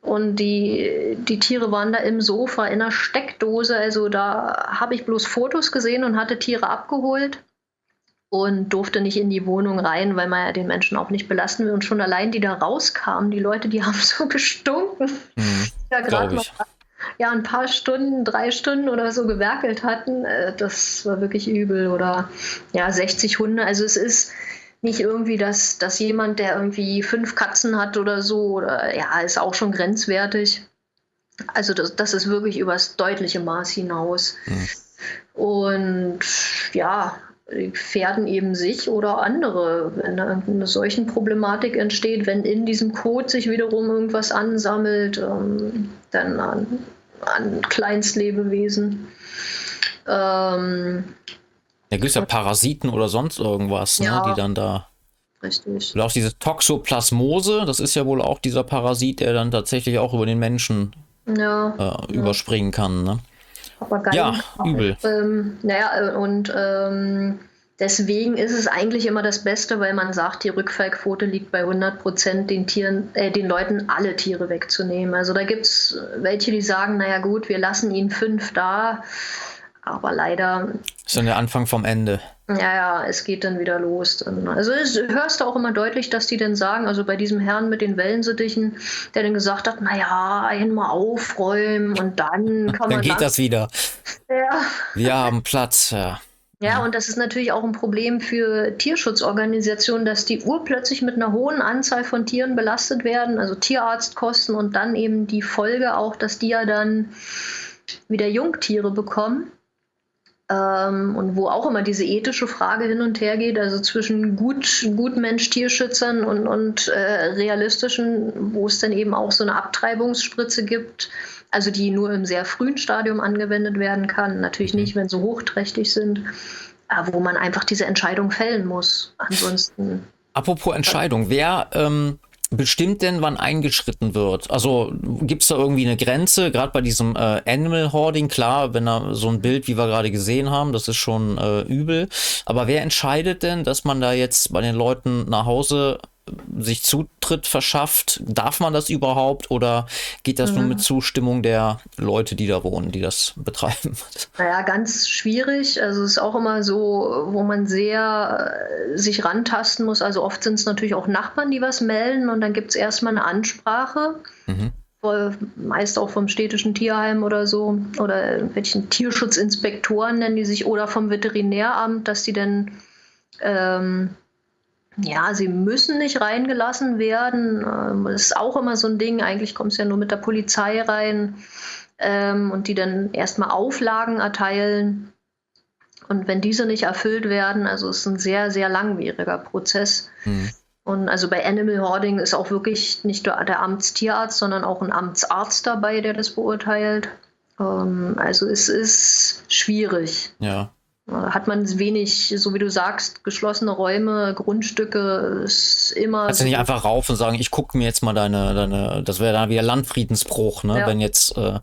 Speaker 2: Und die, die Tiere waren da im Sofa in einer Steckdose. Also da habe ich bloß Fotos gesehen und hatte Tiere abgeholt und durfte nicht in die Wohnung rein, weil man ja den Menschen auch nicht belasten will. Und schon allein die da rauskamen, die Leute, die (laughs) haben so gestunken. Mhm, ja, gerade noch ja, ein paar Stunden, drei Stunden oder so gewerkelt hatten, äh, das war wirklich übel. Oder ja, 60 Hunde. Also es ist nicht irgendwie, dass, dass jemand, der irgendwie fünf Katzen hat oder so, oder ja, ist auch schon grenzwertig. Also das, das ist wirklich übers deutliche Maß hinaus. Mhm. Und ja, Pferden eben sich oder andere, wenn da eine solchen Problematik entsteht, wenn in diesem Code sich wiederum irgendwas ansammelt, ähm, dann an, an Kleinstlebewesen.
Speaker 1: Ähm, da gibt es ja Parasiten oder sonst irgendwas, ne, ja, die dann da. Richtig. Oder auch diese Toxoplasmose, das ist ja wohl auch dieser Parasit, der dann tatsächlich auch über den Menschen ja, äh, überspringen kann. Ne?
Speaker 2: Papageien. Ja, übel. Ähm, naja, äh, und ähm, deswegen ist es eigentlich immer das Beste, weil man sagt, die Rückfallquote liegt bei 100 Prozent, den, Tieren, äh, den Leuten alle Tiere wegzunehmen. Also da gibt es welche, die sagen, naja gut, wir lassen ihnen fünf da, aber leider...
Speaker 1: Das ist dann der Anfang vom Ende.
Speaker 2: Ja, ja, es geht dann wieder los. Also es, hörst du auch immer deutlich, dass die dann sagen, also bei diesem Herrn mit den Wellensittichen, der dann gesagt hat, naja, einmal aufräumen und dann
Speaker 1: kann man. dann geht das wieder. Ja. Wir haben Platz, ja.
Speaker 2: Ja, und das ist natürlich auch ein Problem für Tierschutzorganisationen, dass die urplötzlich mit einer hohen Anzahl von Tieren belastet werden, also Tierarztkosten und dann eben die Folge auch, dass die ja dann wieder Jungtiere bekommen. Ähm, und wo auch immer diese ethische Frage hin und her geht, also zwischen Gut, Gutmensch-Tierschützern und, und äh, realistischen, wo es dann eben auch so eine Abtreibungsspritze gibt, also die nur im sehr frühen Stadium angewendet werden kann, natürlich nicht, wenn sie hochträchtig sind, wo man einfach diese Entscheidung fällen muss. Ansonsten.
Speaker 1: Apropos Entscheidung, wer ähm, bestimmt denn, wann eingeschritten wird? Also gibt es da irgendwie eine Grenze, gerade bei diesem äh, Animal Hoarding, klar, wenn da so ein Bild, wie wir gerade gesehen haben, das ist schon äh, übel. Aber wer entscheidet denn, dass man da jetzt bei den Leuten nach Hause sich? Zutritt verschafft? Darf man das überhaupt oder geht das mhm. nur mit Zustimmung der Leute, die da wohnen, die das betreiben?
Speaker 2: Naja, ganz schwierig. Also es ist auch immer so, wo man sehr äh, sich rantasten muss. Also oft sind es natürlich auch Nachbarn, die was melden und dann gibt es erstmal eine Ansprache. Mhm meist auch vom städtischen Tierheim oder so, oder welchen Tierschutzinspektoren nennen die sich, oder vom Veterinäramt, dass die dann, ähm, ja, sie müssen nicht reingelassen werden. Ähm, das ist auch immer so ein Ding. Eigentlich kommt es ja nur mit der Polizei rein ähm, und die dann erstmal Auflagen erteilen. Und wenn diese nicht erfüllt werden, also es ist ein sehr, sehr langwieriger Prozess. Mhm. Und also bei Animal Hoarding ist auch wirklich nicht nur der Amtstierarzt, sondern auch ein Amtsarzt dabei, der das beurteilt. Ähm, also es ist schwierig.
Speaker 1: Ja.
Speaker 2: Hat man wenig, so wie du sagst, geschlossene Räume, Grundstücke, ist immer.
Speaker 1: Also so nicht einfach rauf und sagen, ich gucke mir jetzt mal deine, deine das wäre dann wieder Landfriedensbruch, ne? Ja. Wenn jetzt, äh,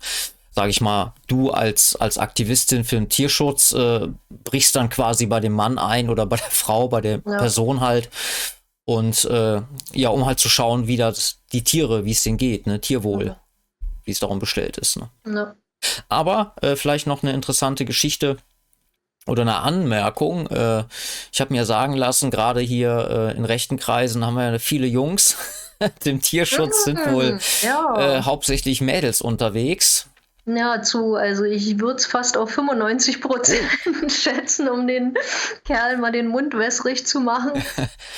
Speaker 1: sage ich mal, du als, als Aktivistin für den Tierschutz äh, brichst dann quasi bei dem Mann ein oder bei der Frau, bei der ja. Person halt und äh, ja, um halt zu schauen, wie das die Tiere, wie es denen geht, ne? Tierwohl, ja. wie es darum bestellt ist. Ne? Aber äh, vielleicht noch eine interessante Geschichte oder eine Anmerkung. Äh, ich habe mir sagen lassen, gerade hier äh, in rechten Kreisen haben wir ja viele Jungs. (laughs) Dem Tierschutz sind wohl ja. Äh, hauptsächlich Mädels unterwegs.
Speaker 2: Ja, zu, also ich würde es fast auf 95 Prozent (laughs) schätzen, um den Kerl mal den Mund wässrig zu machen. (laughs)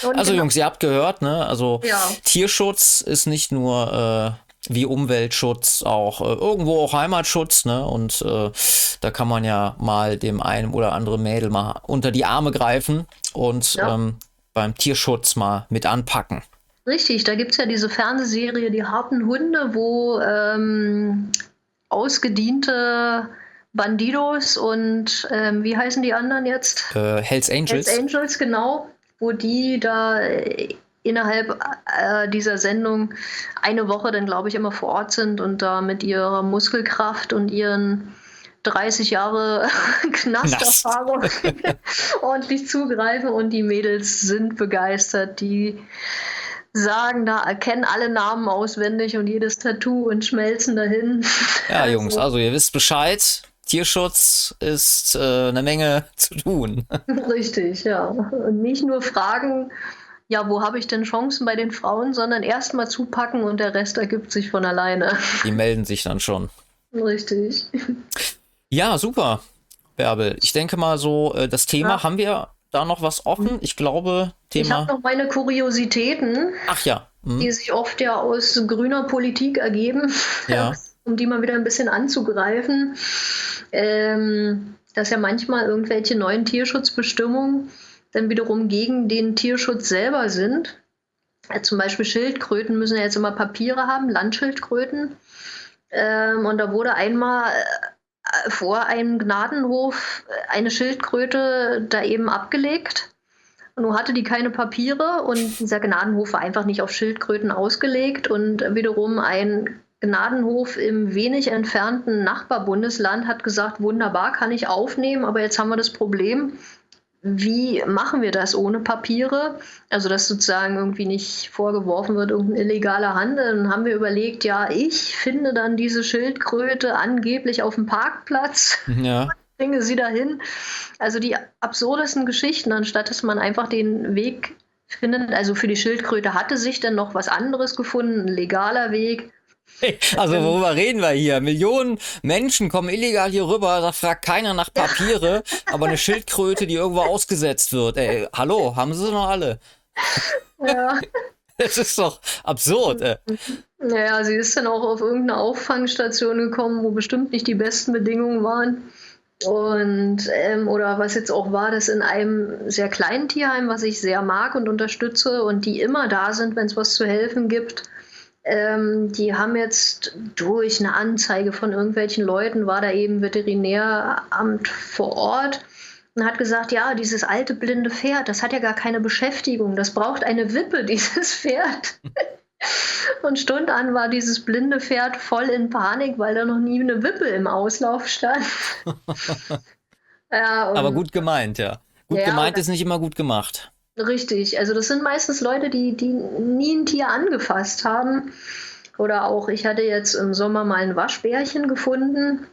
Speaker 1: Und also genau. Jungs, ihr habt gehört, ne? Also ja. Tierschutz ist nicht nur wie Umweltschutz, auch äh, irgendwo auch Heimatschutz, ne? Und äh, da kann man ja mal dem einen oder anderen Mädel mal unter die Arme greifen und ja. ähm, beim Tierschutz mal mit anpacken.
Speaker 2: Richtig, da gibt es ja diese Fernsehserie Die harten Hunde, wo ähm, ausgediente Bandidos und ähm, wie heißen die anderen jetzt?
Speaker 1: Äh, Hells Angels.
Speaker 2: Hells Angels, genau, wo die da äh, innerhalb äh, dieser Sendung eine Woche dann, glaube ich, immer vor Ort sind und da mit ihrer Muskelkraft und ihren 30 Jahre (laughs) Knasterfahrung (laughs) ordentlich zugreifen und die Mädels sind begeistert. Die sagen, da erkennen alle Namen auswendig und jedes Tattoo und schmelzen dahin.
Speaker 1: Ja, (laughs) also. Jungs, also ihr wisst Bescheid. Tierschutz ist äh, eine Menge zu tun.
Speaker 2: Richtig, ja. Und nicht nur fragen, ja, wo habe ich denn Chancen bei den Frauen, sondern erstmal zupacken und der Rest ergibt sich von alleine.
Speaker 1: Die melden sich dann schon.
Speaker 2: Richtig.
Speaker 1: Ja, super, Bärbel. Ich denke mal so, äh, das Thema ja. haben wir da noch was offen? Ich glaube, Thema.
Speaker 2: Ich habe noch meine Kuriositäten.
Speaker 1: Ach ja.
Speaker 2: Hm. Die sich oft ja aus grüner Politik ergeben.
Speaker 1: Ja. (laughs)
Speaker 2: um die mal wieder ein bisschen anzugreifen. Ähm, dass ja manchmal irgendwelche neuen Tierschutzbestimmungen dann wiederum gegen den Tierschutz selber sind. Ja, zum Beispiel Schildkröten müssen ja jetzt immer Papiere haben, Landschildkröten. Ähm, und da wurde einmal vor einem Gnadenhof eine Schildkröte da eben abgelegt. Nun hatte die keine Papiere und dieser Gnadenhof war einfach nicht auf Schildkröten ausgelegt und wiederum ein Gnadenhof im wenig entfernten Nachbarbundesland hat gesagt, wunderbar, kann ich aufnehmen, aber jetzt haben wir das Problem, wie machen wir das ohne Papiere? Also, dass sozusagen irgendwie nicht vorgeworfen wird, irgendein illegaler Handel. Dann haben wir überlegt, ja, ich finde dann diese Schildkröte angeblich auf dem Parkplatz. (laughs)
Speaker 1: Ja.
Speaker 2: Bringe sie dahin. Also die absurdesten Geschichten, anstatt dass man einfach den Weg findet. Also für die Schildkröte hatte sich dann noch was anderes gefunden, ein legaler Weg. (laughs)
Speaker 1: Also worüber reden wir hier? Millionen Menschen kommen illegal hier rüber, da fragt keiner nach Papiere, (laughs) aber eine Schildkröte, die irgendwo ausgesetzt wird. Ey, hallo, haben sie noch alle? Ja. (laughs) Das ist doch absurd. Ey.
Speaker 2: Naja, sie ist dann auch auf irgendeine Auffangstation gekommen, wo bestimmt nicht die besten Bedingungen waren. Und, ähm, oder was jetzt auch war, das in einem sehr kleinen Tierheim, was ich sehr mag und unterstütze und die immer da sind, wenn es was zu helfen gibt. Ähm, die haben jetzt durch eine Anzeige von irgendwelchen Leuten, war da eben Veterinäramt vor Ort und hat gesagt, ja, dieses alte blinde Pferd, das hat ja gar keine Beschäftigung, das braucht eine Wippe, (laughs) dieses Pferd. und stundan war dieses blinde Pferd voll in Panik, weil da noch nie eine Wippe im Auslauf stand. (laughs)
Speaker 1: ja, Aber gut gemeint, ja. Gut ja, gemeint ist nicht immer gut gemacht.
Speaker 2: Richtig, also das sind meistens Leute, die, die nie ein Tier angefasst haben. Oder auch, ich hatte jetzt im Sommer mal ein Waschbärchen gefunden.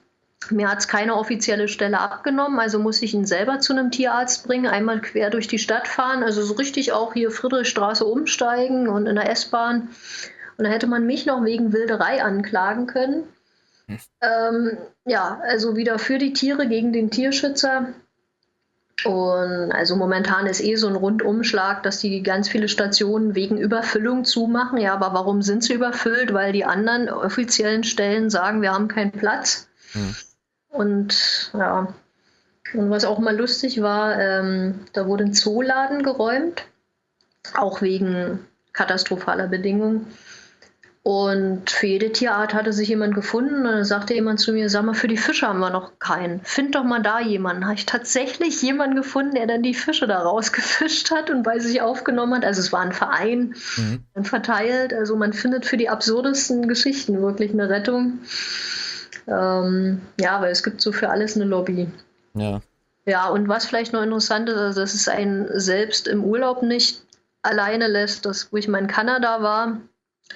Speaker 2: Mir hat es keine offizielle Stelle abgenommen, also muss ich ihn selber zu einem Tierarzt bringen, einmal quer durch die Stadt fahren, also so richtig auch hier Friedrichstraße umsteigen und in der S-Bahn. Und da hätte man mich noch wegen Wilderei anklagen können. Hm. Ähm, ja, also wieder für die Tiere gegen den Tierschützer. Und also momentan ist eh so ein Rundumschlag, dass die ganz viele Stationen wegen Überfüllung zumachen. Ja, aber warum sind sie überfüllt? Weil die anderen offiziellen Stellen sagen, wir haben keinen Platz. Mhm. Und ja, und was auch mal lustig war, ähm, da wurde ein Zooladen geräumt, auch wegen katastrophaler Bedingungen. Und für jede Tierart hatte sich jemand gefunden. Und dann sagte jemand zu mir, sag mal, für die Fische haben wir noch keinen. Find doch mal da jemanden. Habe ich tatsächlich jemanden gefunden, der dann die Fische da rausgefischt hat und bei sich aufgenommen hat. Also es war ein Verein mhm. und verteilt. Also man findet für die absurdesten Geschichten wirklich eine Rettung. Ähm, ja, weil es gibt so für alles eine Lobby.
Speaker 1: Ja.
Speaker 2: Ja, und was vielleicht noch interessant ist, also dass es einen selbst im Urlaub nicht alleine lässt, das, wo ich mal in Kanada war,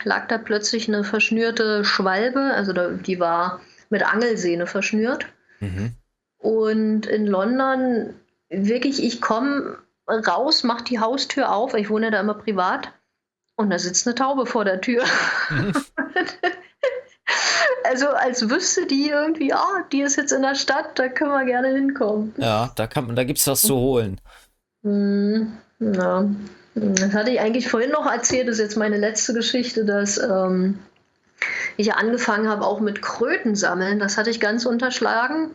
Speaker 2: lag da plötzlich eine verschnürte Schwalbe, also da, die war mit Angelsehne verschnürt. Mhm. Und in London, wirklich, ich komme raus, mache die Haustür auf, ich wohne da immer privat, und da sitzt eine Taube vor der Tür. Mhm. (laughs) also als wüsste die irgendwie, ah, oh, die ist jetzt in der Stadt, da können wir gerne hinkommen.
Speaker 1: Ja, da, kann, da gibt es was zu holen.
Speaker 2: Mhm. Ja. Das hatte ich eigentlich vorhin noch erzählt, das ist jetzt meine letzte Geschichte, dass ähm, ich angefangen habe auch mit Kröten sammeln. Das hatte ich ganz unterschlagen.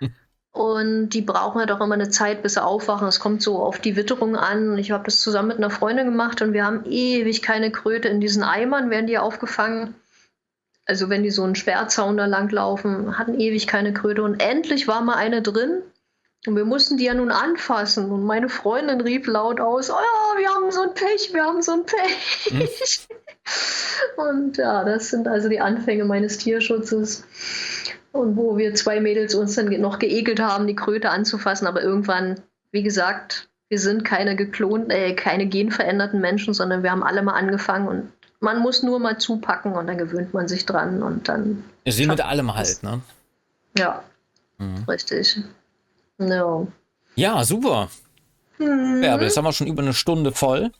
Speaker 2: (laughs) Und die brauchen ja doch immer eine Zeit, bis sie aufwachen. Es kommt so auf die Witterung an. Ich habe das zusammen mit einer Freundin gemacht und wir haben ewig keine Kröte in diesen Eimern, werden die aufgefangen. Also wenn die so einen Sperrzaun da lang laufen, hatten ewig keine Kröte. Und endlich war mal eine drin. Und wir mussten die ja nun anfassen. Und meine Freundin rief laut aus: Oh, wir haben so ein Pech, wir haben so ein Pech. Hm. (laughs) Und ja, das sind also die Anfänge meines Tierschutzes. Und wo wir zwei Mädels uns dann noch geekelt haben, die Kröte anzufassen. Aber irgendwann, wie gesagt, wir sind keine geklonten, äh, keine genveränderten Menschen, sondern wir haben alle mal angefangen und man muss nur mal zupacken und dann gewöhnt man sich dran und dann.
Speaker 1: Ist wie mit allem halt, ne?
Speaker 2: Ja, mhm. richtig. No.
Speaker 1: Ja, super. Mhm. Ja, aber jetzt haben wir schon über eine Stunde voll.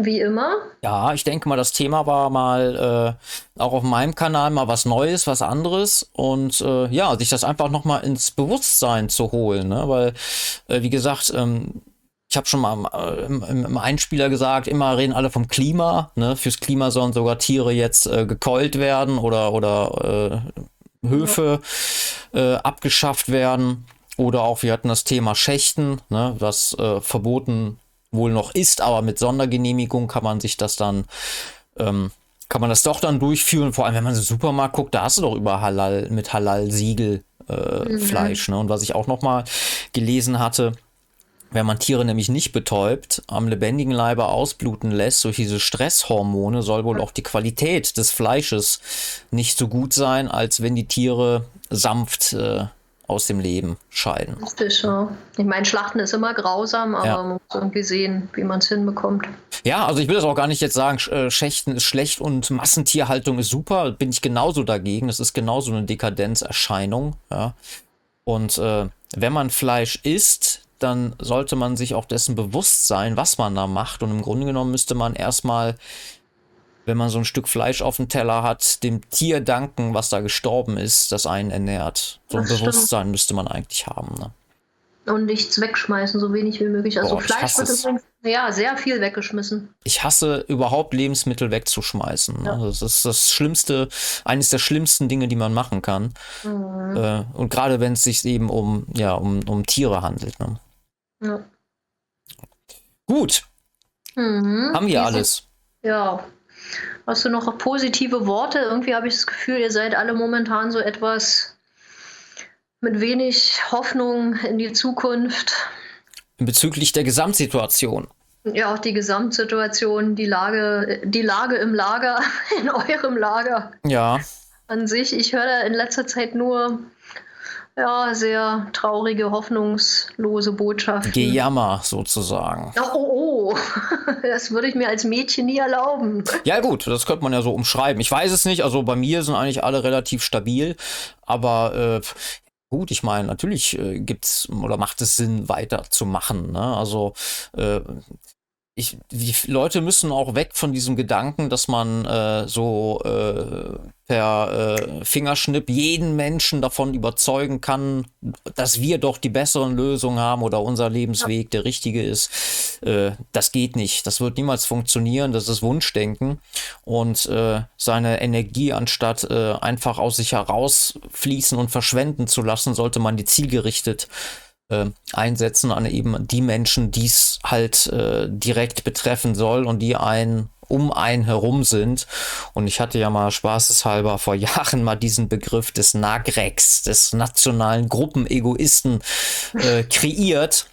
Speaker 2: Wie immer.
Speaker 1: Ja, ich denke mal, das Thema war mal äh, auch auf meinem Kanal mal was Neues, was anderes und äh, ja, sich das einfach nochmal ins Bewusstsein zu holen, ne? weil, äh, wie gesagt, ähm, ich habe schon mal äh, im, im, Einspieler gesagt, immer reden alle vom Klima, ne? fürs Klima sollen sogar Tiere jetzt äh, gekeult werden oder, oder äh, Höfe äh, abgeschafft werden. Oder auch, wir hatten das Thema Schächten, ne, was äh, verboten wohl noch ist, aber mit Sondergenehmigung kann man sich das dann, ähm, kann man das doch dann durchführen. Vor allem, wenn man in den Supermarkt guckt, da hast du doch über Halal, mit Halal-Siegel äh, mhm. Fleisch. Ne? Und was ich auch noch mal gelesen hatte, wenn man Tiere nämlich nicht betäubt, am lebendigen Leibe ausbluten lässt durch diese Stresshormone, soll wohl auch die Qualität des Fleisches nicht so gut sein, als wenn die Tiere sanft äh, aus dem Leben scheiden.
Speaker 2: Richtig, ja. Ich meine, Schlachten ist immer grausam, aber ja. man muss irgendwie sehen, wie man es hinbekommt.
Speaker 1: Ja, also ich will das auch gar nicht jetzt sagen, äh, Schächten ist schlecht und Massentierhaltung ist super. Bin ich genauso dagegen. Das ist genauso eine Dekadenzerscheinung. Ja. Und äh, wenn man Fleisch isst, dann sollte man sich auch dessen bewusst sein, was man da macht. Und im Grunde genommen müsste man erstmal wenn man so ein Stück Fleisch auf dem Teller hat, dem Tier danken, was da gestorben ist, das einen ernährt. So ein das Bewusstsein stimmt. müsste man eigentlich haben. Ne?
Speaker 2: Und nichts wegschmeißen, so wenig wie möglich. Also Boah, Fleisch wird übrigens ja, sehr viel weggeschmissen.
Speaker 1: Ich hasse überhaupt Lebensmittel wegzuschmeißen. Ne? Ja. Das ist das Schlimmste, eines der schlimmsten Dinge, die man machen kann. Mhm. Äh, und gerade wenn es sich eben um, ja, um, um Tiere handelt. Ne? Ja. Gut. Mhm. Haben wir alles.
Speaker 2: Ja, Hast du noch positive Worte? Irgendwie habe ich das Gefühl, ihr seid alle momentan so etwas mit wenig Hoffnung in die Zukunft.
Speaker 1: Bezüglich der Gesamtsituation.
Speaker 2: Ja, auch die Gesamtsituation, die Lage, die Lage im Lager, (laughs) in eurem Lager.
Speaker 1: Ja.
Speaker 2: An sich, ich höre in letzter Zeit nur Ja, sehr traurige, hoffnungslose Botschaft.
Speaker 1: Gejammer sozusagen.
Speaker 2: Oh, oh, oh. (laughs) das würde ich mir als Mädchen nie erlauben.
Speaker 1: Ja gut, das könnte man ja so umschreiben. Ich weiß es nicht, also bei mir sind eigentlich alle relativ stabil, aber äh, gut, ich meine, natürlich äh, es oder macht es Sinn, weiterzumachen. Ne? Also äh, ich, die Leute müssen auch weg von diesem Gedanken, dass man äh, so äh, per äh, Fingerschnipp jeden Menschen davon überzeugen kann, dass wir doch die besseren Lösungen haben oder unser Lebensweg der richtige ist. Äh, das geht nicht. Das wird niemals funktionieren. Das ist Wunschdenken. Und äh, seine Energie, anstatt äh, einfach aus sich herausfließen und verschwenden zu lassen, sollte man die zielgerichtet äh, einsetzen an eben die Menschen, die es halt äh, direkt betreffen soll und die einen um einen herum sind. Und ich hatte ja mal spaßeshalber vor (laughs) Jahren mal diesen Begriff des Nagrex, des nationalen Gruppenegoisten, äh, kreiert.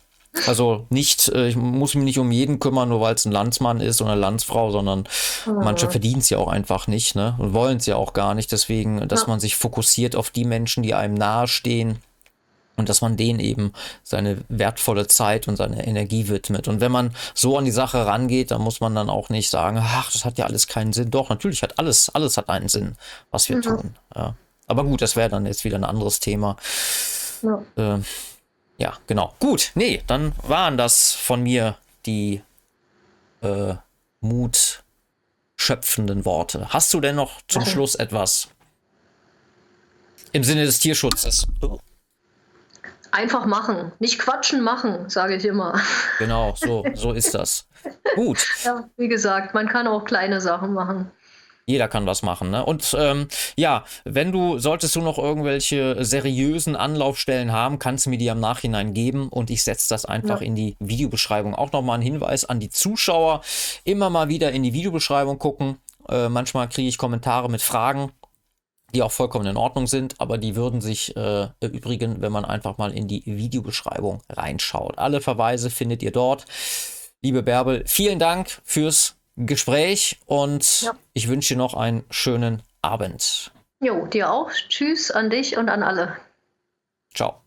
Speaker 1: Also nicht, äh, ich muss mich nicht um jeden kümmern, nur weil es ein Landsmann ist oder eine Landsfrau, sondern manche verdienen es ja auch einfach nicht, ne? Und wollen es ja auch gar nicht. Deswegen, dass man sich fokussiert auf die Menschen, die einem nahestehen und dass man denen eben seine wertvolle Zeit und seine Energie widmet. Und wenn man so an die Sache rangeht, dann muss man dann auch nicht sagen, ach, das hat ja alles keinen Sinn. Doch, natürlich hat alles, alles hat einen Sinn, was wir mhm. tun. Ja. Aber gut, das wäre dann jetzt wieder ein anderes Thema. Ja. Äh, ja, genau. Gut, nee, dann waren das von mir die äh, mutschöpfenden Worte. Hast du denn noch zum Schluss etwas im Sinne des Tierschutzes? Oh.
Speaker 2: Einfach machen. Nicht quatschen, machen, sage ich immer.
Speaker 1: Genau, so, so ist das. Gut. (laughs)
Speaker 2: Ja, wie gesagt, man kann auch kleine Sachen machen.
Speaker 1: Jeder kann was machen, ne? Und ähm, ja, wenn du, solltest du noch irgendwelche seriösen Anlaufstellen haben, kannst du mir die am Nachhinein geben und ich setze das einfach ja. in die Videobeschreibung. Auch nochmal ein Hinweis an die Zuschauer, immer mal wieder in die Videobeschreibung gucken. Äh, manchmal kriege ich Kommentare mit Fragen die auch vollkommen in Ordnung sind, aber die würden sich äh, erübrigen, wenn man einfach mal in die Videobeschreibung reinschaut. Alle Verweise findet ihr dort. Liebe Bärbel, vielen Dank fürs Gespräch und ja. ich wünsche dir noch einen schönen Abend.
Speaker 2: Jo, dir auch. Tschüss an dich und an alle.
Speaker 1: Ciao.